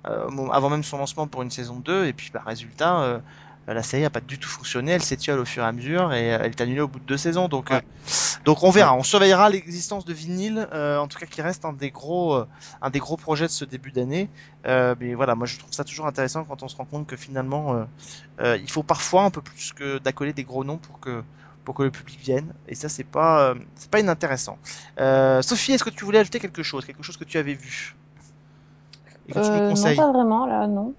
Speaker 1: avant même son lancement pour une saison 2, et puis, bah, résultat, la série n'a pas du tout fonctionné, elle s'étiole au fur et à mesure, et euh, elle est annulée au bout de deux saisons. Donc,
Speaker 4: Ouais.
Speaker 1: euh, donc on verra, on surveillera l'existence de vinyle, euh, en tout cas qui reste un des gros, euh, un des gros projets de ce début d'année. Euh, mais voilà, moi je trouve ça toujours intéressant quand on se rend compte que finalement, euh, euh, il faut parfois un peu plus que d'accoler des gros noms pour que pour que le public vienne. Et ça, c'est pas, euh, c'est pas inintéressant. Euh, Sophie, est-ce que tu voulais ajouter quelque chose, quelque chose que tu avais vu? Et que tu
Speaker 2: Euh,
Speaker 1: nous
Speaker 2: non,
Speaker 1: conseilles?
Speaker 2: pas vraiment, là, non?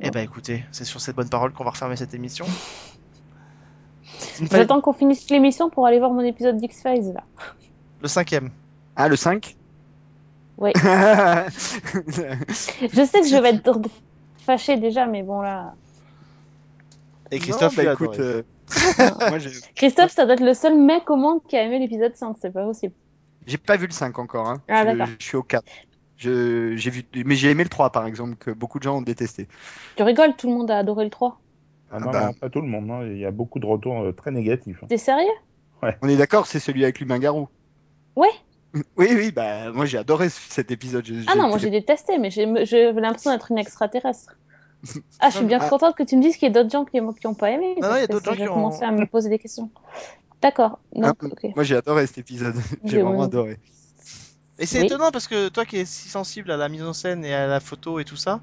Speaker 1: Eh ben, écoutez, c'est sur cette bonne parole qu'on va refermer cette émission.
Speaker 2: J'attends qu'on finisse l'émission pour aller voir mon épisode d'X-Files, là.
Speaker 1: le cinquième.
Speaker 4: Ah, le 5
Speaker 2: Ouais. Je sais que je vais être fâchée déjà, mais bon, là.
Speaker 1: Et Christophe,
Speaker 4: Non, bah, écoute, euh, moi
Speaker 2: Christophe, ça doit être le seul mec au monde qui a aimé l'épisode 5, c'est pas possible.
Speaker 4: j'ai pas vu le 5 encore. Hein.
Speaker 2: Ah,
Speaker 4: je,
Speaker 2: d'accord.
Speaker 4: je suis au 4. Je, j'ai vu, mais j'ai aimé le 3 par exemple, que beaucoup de gens ont détesté.
Speaker 2: Tu rigoles, tout le monde a adoré le 3.
Speaker 3: Ah non,
Speaker 4: bah.
Speaker 3: non, pas tout le monde, hein. il y a beaucoup de retours euh, très négatifs. hein.
Speaker 2: T'es sérieux?
Speaker 4: On est d'accord, c'est celui avec l'humain garou.
Speaker 2: Ouais.
Speaker 4: Oui, oui, bah moi j'ai adoré ce- cet épisode. J'ai-
Speaker 2: Ah non, moi j'ai détesté, mais j'ai j'ai l'impression d'être une extraterrestre. Ah, je suis bien
Speaker 4: Ah.
Speaker 2: contente que tu me dises qu'il y a d'autres gens qui n'ont pas aimé.
Speaker 1: Non, non,
Speaker 2: parce
Speaker 1: il y a
Speaker 2: que
Speaker 1: d'autres gens
Speaker 2: j'ai
Speaker 1: qui ont-
Speaker 2: commencé à me poser des questions. D'accord.
Speaker 4: Ah,
Speaker 2: ok.
Speaker 4: Moi j'ai adoré cet épisode. j'ai
Speaker 2: Oui,
Speaker 4: vraiment
Speaker 2: oui.
Speaker 4: adoré.
Speaker 1: Et c'est
Speaker 2: Oui.
Speaker 1: étonnant parce que toi qui es si sensible à la mise en scène et à la photo et tout ça,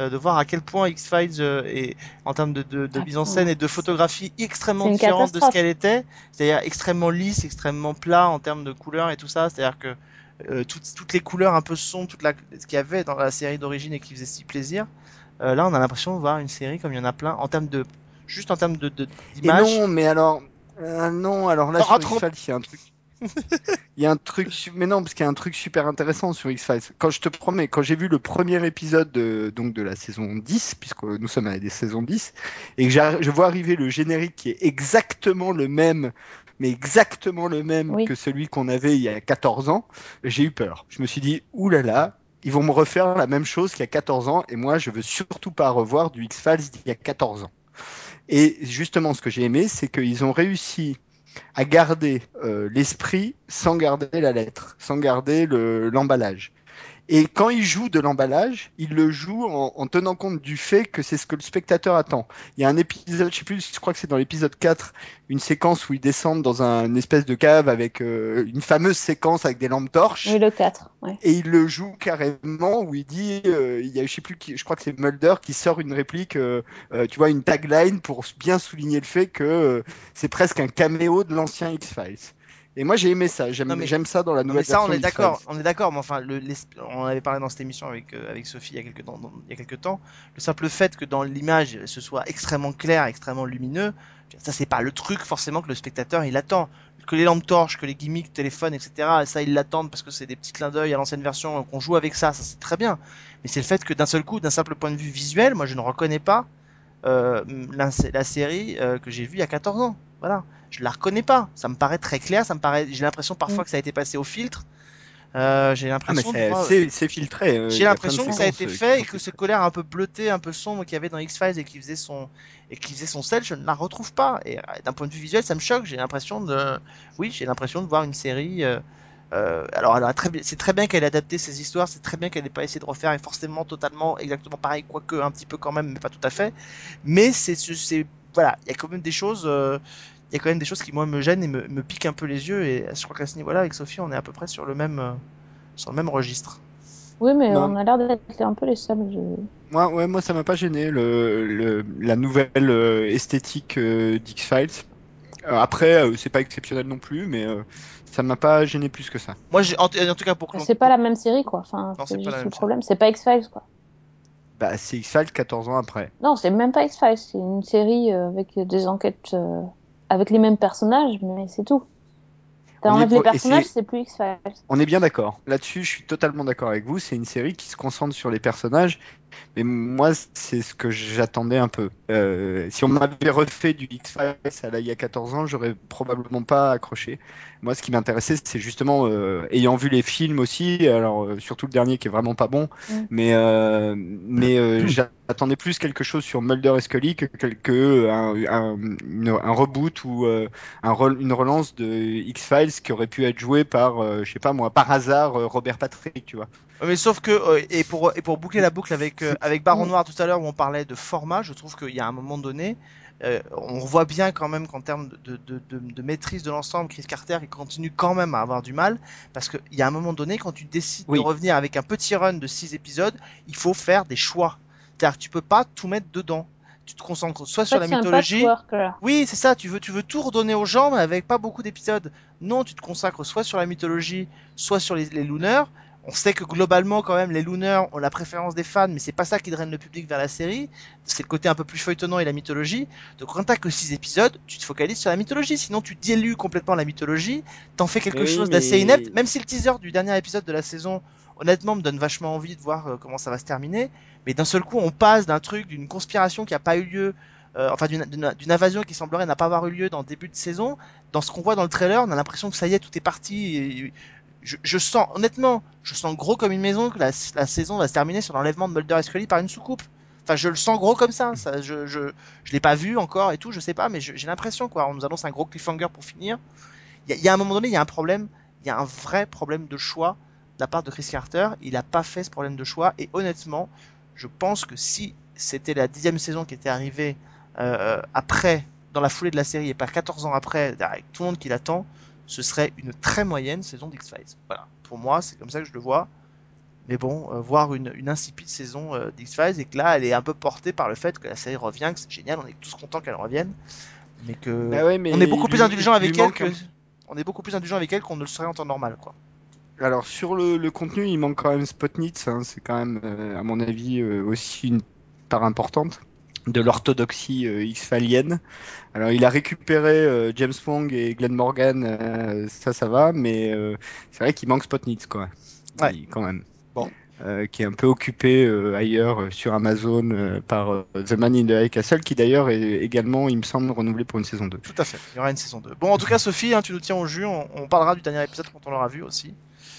Speaker 1: euh, de voir à quel point X-Files euh, est en termes de, de, de mise en scène et de photographie extrêmement différente de ce qu'elle était, c'est-à-dire extrêmement lisse, extrêmement plat en termes de couleurs et tout ça, c'est-à-dire que euh, toutes, toutes les couleurs un peu sombres, toute la, ce qu'il y avait dans la série d'origine et qui faisait si plaisir. Euh, là, on a l'impression de voir une série comme il y en a plein en termes de, juste en termes de, de
Speaker 4: non, mais alors, euh, non, alors là, sur
Speaker 1: trop-
Speaker 4: X-Files, il y a un truc. Il y a un truc, mais non, parce qu'il y a un truc super intéressant sur X-Files. Quand je te promets, quand j'ai vu le premier épisode de, donc de la saison 10, puisque nous sommes à des saisons 10, et que je vois arriver le générique qui est exactement le même, mais exactement le même
Speaker 2: Oui.
Speaker 4: que celui qu'on avait il y a 14 ans, j'ai eu peur. Je me suis dit, oulala, ils vont me refaire la même chose qu'il y a 14 ans, et moi, je veux surtout pas revoir du X-Files d'il y a 14 ans. Et justement, ce que j'ai aimé, c'est qu'ils ont réussi à garder euh, l'esprit sans garder la lettre, sans garder le- l'emballage. Et quand ils jouent de l'emballage, ils le jouent en, en tenant compte du fait que c'est ce que le spectateur attend. Il y a un épisode, je sais plus, je crois que c'est dans l'épisode 4, une séquence où ils descendent dans un une espèce de cave avec euh, une fameuse séquence avec des lampes torches
Speaker 2: Oui, le 4. Ouais.
Speaker 4: et il le joue carrément où il dit euh, il y a je sais plus qui je crois que c'est Mulder qui sort une réplique euh, euh, tu vois une tagline pour bien souligner le fait que c'est presque un caméo de l'ancien X-Files et moi j'ai aimé ça j'aime
Speaker 1: mais-
Speaker 4: ça dans la nouvelle
Speaker 1: mais ça, on est d'accord, on est d'accord, mais enfin, le, on avait parlé dans cette émission avec, euh, avec Sophie il y, a quelques temps, dans- il y a quelques temps. Le simple fait que dans l'image, ce soit extrêmement clair, extrêmement lumineux, ça, c'est pas le truc forcément que le spectateur il attend. Que les lampes torches, que les gimmicks, téléphones, etc., ça, ils l'attendent parce que c'est des petits clins d'œil à l'ancienne version, euh, qu'on joue avec ça, ça c'est très bien. Mais c'est le fait que d'un seul coup, d'un simple point de vue visuel, moi, je ne reconnais pas la, la série euh, que j'ai vue il y a 14 ans. Voilà je la reconnais pas. Ça me paraît très clair, ça me paraît. J'ai l'impression parfois
Speaker 2: Mm.
Speaker 1: que ça a été passé au filtre. Euh, j'ai
Speaker 4: ah,
Speaker 1: l'impression.
Speaker 4: c'est- filtré euh, il
Speaker 1: J'ai l'impression que ça a été
Speaker 4: euh,
Speaker 1: fait et que ce colère un peu bleuté, un peu sombre qu'il y avait dans X Files et qui faisait son et qui faisait son sel, je ne la retrouve pas. Et euh, d'un point de vue visuel, ça me choque. J'ai l'impression de, oui, j'ai l'impression de voir une série. euh, euh, alors, c'est très bien qu'elle ait adapté ses histoires, c'est très bien qu'elle n'ait pas essayé de refaire et forcément totalement exactement pareil, quoique un petit peu quand même, mais pas tout à fait. Mais c'est, c'est, voilà, il y a quand même des choses. euh, il y a quand même des choses qui moi me gênent et me, me piquent un peu les yeux et je crois qu'à ce niveau-là avec Sophie on est à peu près sur le même euh, sur le même registre.
Speaker 2: Oui, mais
Speaker 4: Non.
Speaker 2: on a l'air d'être un peu les seuls. je-
Speaker 4: Moi, ouais, moi, ça m'a pas gêné le, le- la nouvelle euh, esthétique euh, d'X-Files. Euh, après, euh, c'est pas exceptionnel non plus, mais euh, ça m'a pas gêné plus que ça.
Speaker 1: Moi j'ai en, en tout cas pour
Speaker 2: C'est pas la même série, quoi. Enfin,
Speaker 1: c'est
Speaker 2: juste le problème. C'est pas X-Files, quoi.
Speaker 4: Bah, c'est X-Files 14 ans après.
Speaker 2: Non, c'est même pas X-Files. C'est une série euh, avec des enquêtes euh, avec les mêmes personnages, mais c'est tout. T'enlèves les personnages,
Speaker 4: c'est-
Speaker 2: c'est plus X-Files.
Speaker 4: On est bien d'accord. Là-dessus, je suis totalement d'accord avec vous. C'est une série qui se concentre sur les personnages. Mais moi, c'est ce que j'attendais un peu. Euh, si on m'avait refait du X-Files à là, il y a 14 ans, j'aurais probablement pas accroché. Moi, ce qui m'intéressait, c'est justement, euh, ayant vu les films aussi, alors euh, surtout le dernier qui est vraiment pas bon,
Speaker 2: Mm.
Speaker 4: mais, euh, mais euh, j'attendais plus quelque chose sur Mulder et Scully que, que, un, un, une- un reboot ou euh, un une relance de X-Files qui aurait pu être joué par, euh, je sais pas moi, par hasard, Robert Patrick, tu vois.
Speaker 1: Mais sauf que euh, et pour et pour boucler la boucle avec euh, avec Baron Noir tout à l'heure où on parlait de format, je trouve qu'il y a un moment donné, euh, on voit bien quand même qu'en termes de, de, de, de maîtrise de l'ensemble, Chris Carter il continue quand même à avoir du mal parce qu'il y a un moment donné quand tu décides
Speaker 4: Oui.
Speaker 1: de revenir avec un petit run de 6 épisodes, il faut faire des choix. C'est-à-dire que tu peux pas tout mettre dedans. Tu te concentres soit
Speaker 2: En
Speaker 1: sur la
Speaker 2: c'est un
Speaker 1: mythologie. Oui, c'est ça, tu veux, tu veux tout redonner aux gens, mais avec pas beaucoup d'épisodes. Non, tu te consacres soit sur la mythologie, soit sur les, les Looners. On sait que globalement, quand même, les Looners ont la préférence des fans, mais c'est pas ça qui draine le public vers la série. C'est le côté un peu plus feuilletonnant et la mythologie. Donc, quand t'as que 6 épisodes, tu te focalises sur la mythologie. Sinon, tu dilues complètement la mythologie. T'en fais quelque
Speaker 4: oui,
Speaker 1: chose
Speaker 4: mais-
Speaker 1: d'assez inepte. Même si le teaser du dernier épisode de la saison, honnêtement, me donne vachement envie de voir euh, comment ça va se terminer. Mais d'un seul coup, on passe d'un truc, d'une conspiration qui a pas eu lieu euh, enfin d'une invasion qui semblerait n'a pas avoir eu lieu dans le début de saison. Dans ce qu'on voit dans le trailer, on a l'impression que ça y est, tout est parti. Je, sens, honnêtement, je sens gros comme une maison que la, saison va se terminer sur l'enlèvement de Mulder et Scully par une soucoupe. Enfin, je le sens gros comme ça. je, je, l'ai pas vu encore et tout, je sais pas, mais j'ai l'impression quoi. On nous annonce un gros cliffhanger pour finir. Il y, a- un moment donné, il y a un problème. Il y a un vrai problème de choix de la part de Chris Carter. Il a pas fait ce problème de choix et honnêtement, je pense que si c'était la dixième saison qui était arrivée euh, après, dans la foulée de la série et pas 14 ans après, avec tout le monde qui l'attend, ce serait une très moyenne saison d'X-Files. Voilà. Pour moi, c'est comme ça que je le vois. Mais bon, euh, voir une, une insipide saison euh, d'X-Files et que là, elle est un peu portée par le fait que la série revient, que c'est génial, on est tous contents qu'elle revienne. Mais que
Speaker 4: Bah ouais, mais
Speaker 1: on est beaucoup plus indulgent avec elle que on est beaucoup plus indulgent avec elle qu'on ne le serait en temps normal, quoi.
Speaker 4: Alors sur le, le contenu, il manque quand même Spotnitz. hein, c'est quand même, euh, à mon avis, aussi une part importante de l'orthodoxie euh, X-Falienne. Alors il a récupéré euh, James Wong et Glenn Morgan, euh, ça ça va, mais euh, c'est vrai qu'il manque Spotnitz quoi.
Speaker 1: Ouais.
Speaker 4: Il- quand même.
Speaker 1: Bon.
Speaker 4: Qui est un peu occupé ailleurs sur Amazon par The Man in the High Castle, qui d'ailleurs est également, il me semble, renouvelé pour une saison 2.
Speaker 1: Tout à fait, il y aura une saison 2. Bon, en tout cas, Sophie, hein, tu nous tiens au jus, on, on parlera du dernier épisode quand on l'aura vu aussi.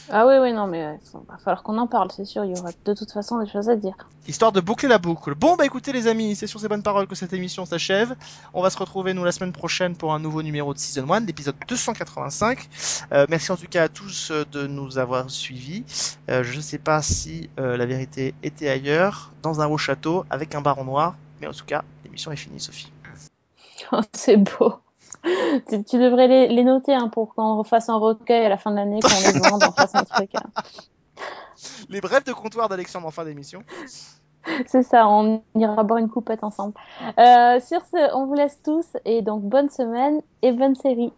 Speaker 2: Ah oui, oui, non, mais euh, il va falloir qu'on en parle, c'est sûr. Il y aura de toute façon des choses à dire.
Speaker 1: Histoire de boucler la boucle. Bon, bah écoutez les amis, c'est sur ces bonnes paroles que cette émission s'achève. On va se retrouver nous la semaine prochaine pour un nouveau numéro de Season 1, l'épisode 285. Euh, merci en tout cas à tous euh, de nous avoir suivis. Euh, je ne sais pas si euh, la vérité était ailleurs, dans un haut château, avec un baron noir, mais en tout cas, l'émission est finie, Sophie.
Speaker 2: Oh, c'est beau. Tu, tu devrais les, les noter hein, pour qu'on refasse un recueil à la fin de l'année, qu'on les vende, on fasse un truc. hein.
Speaker 1: Les brèves de comptoir d'Alexandre en fin d'émission.
Speaker 2: C'est ça, on ira boire une coupette ensemble. Euh, sur ce, on vous laisse tous et donc bonne semaine et bonne série.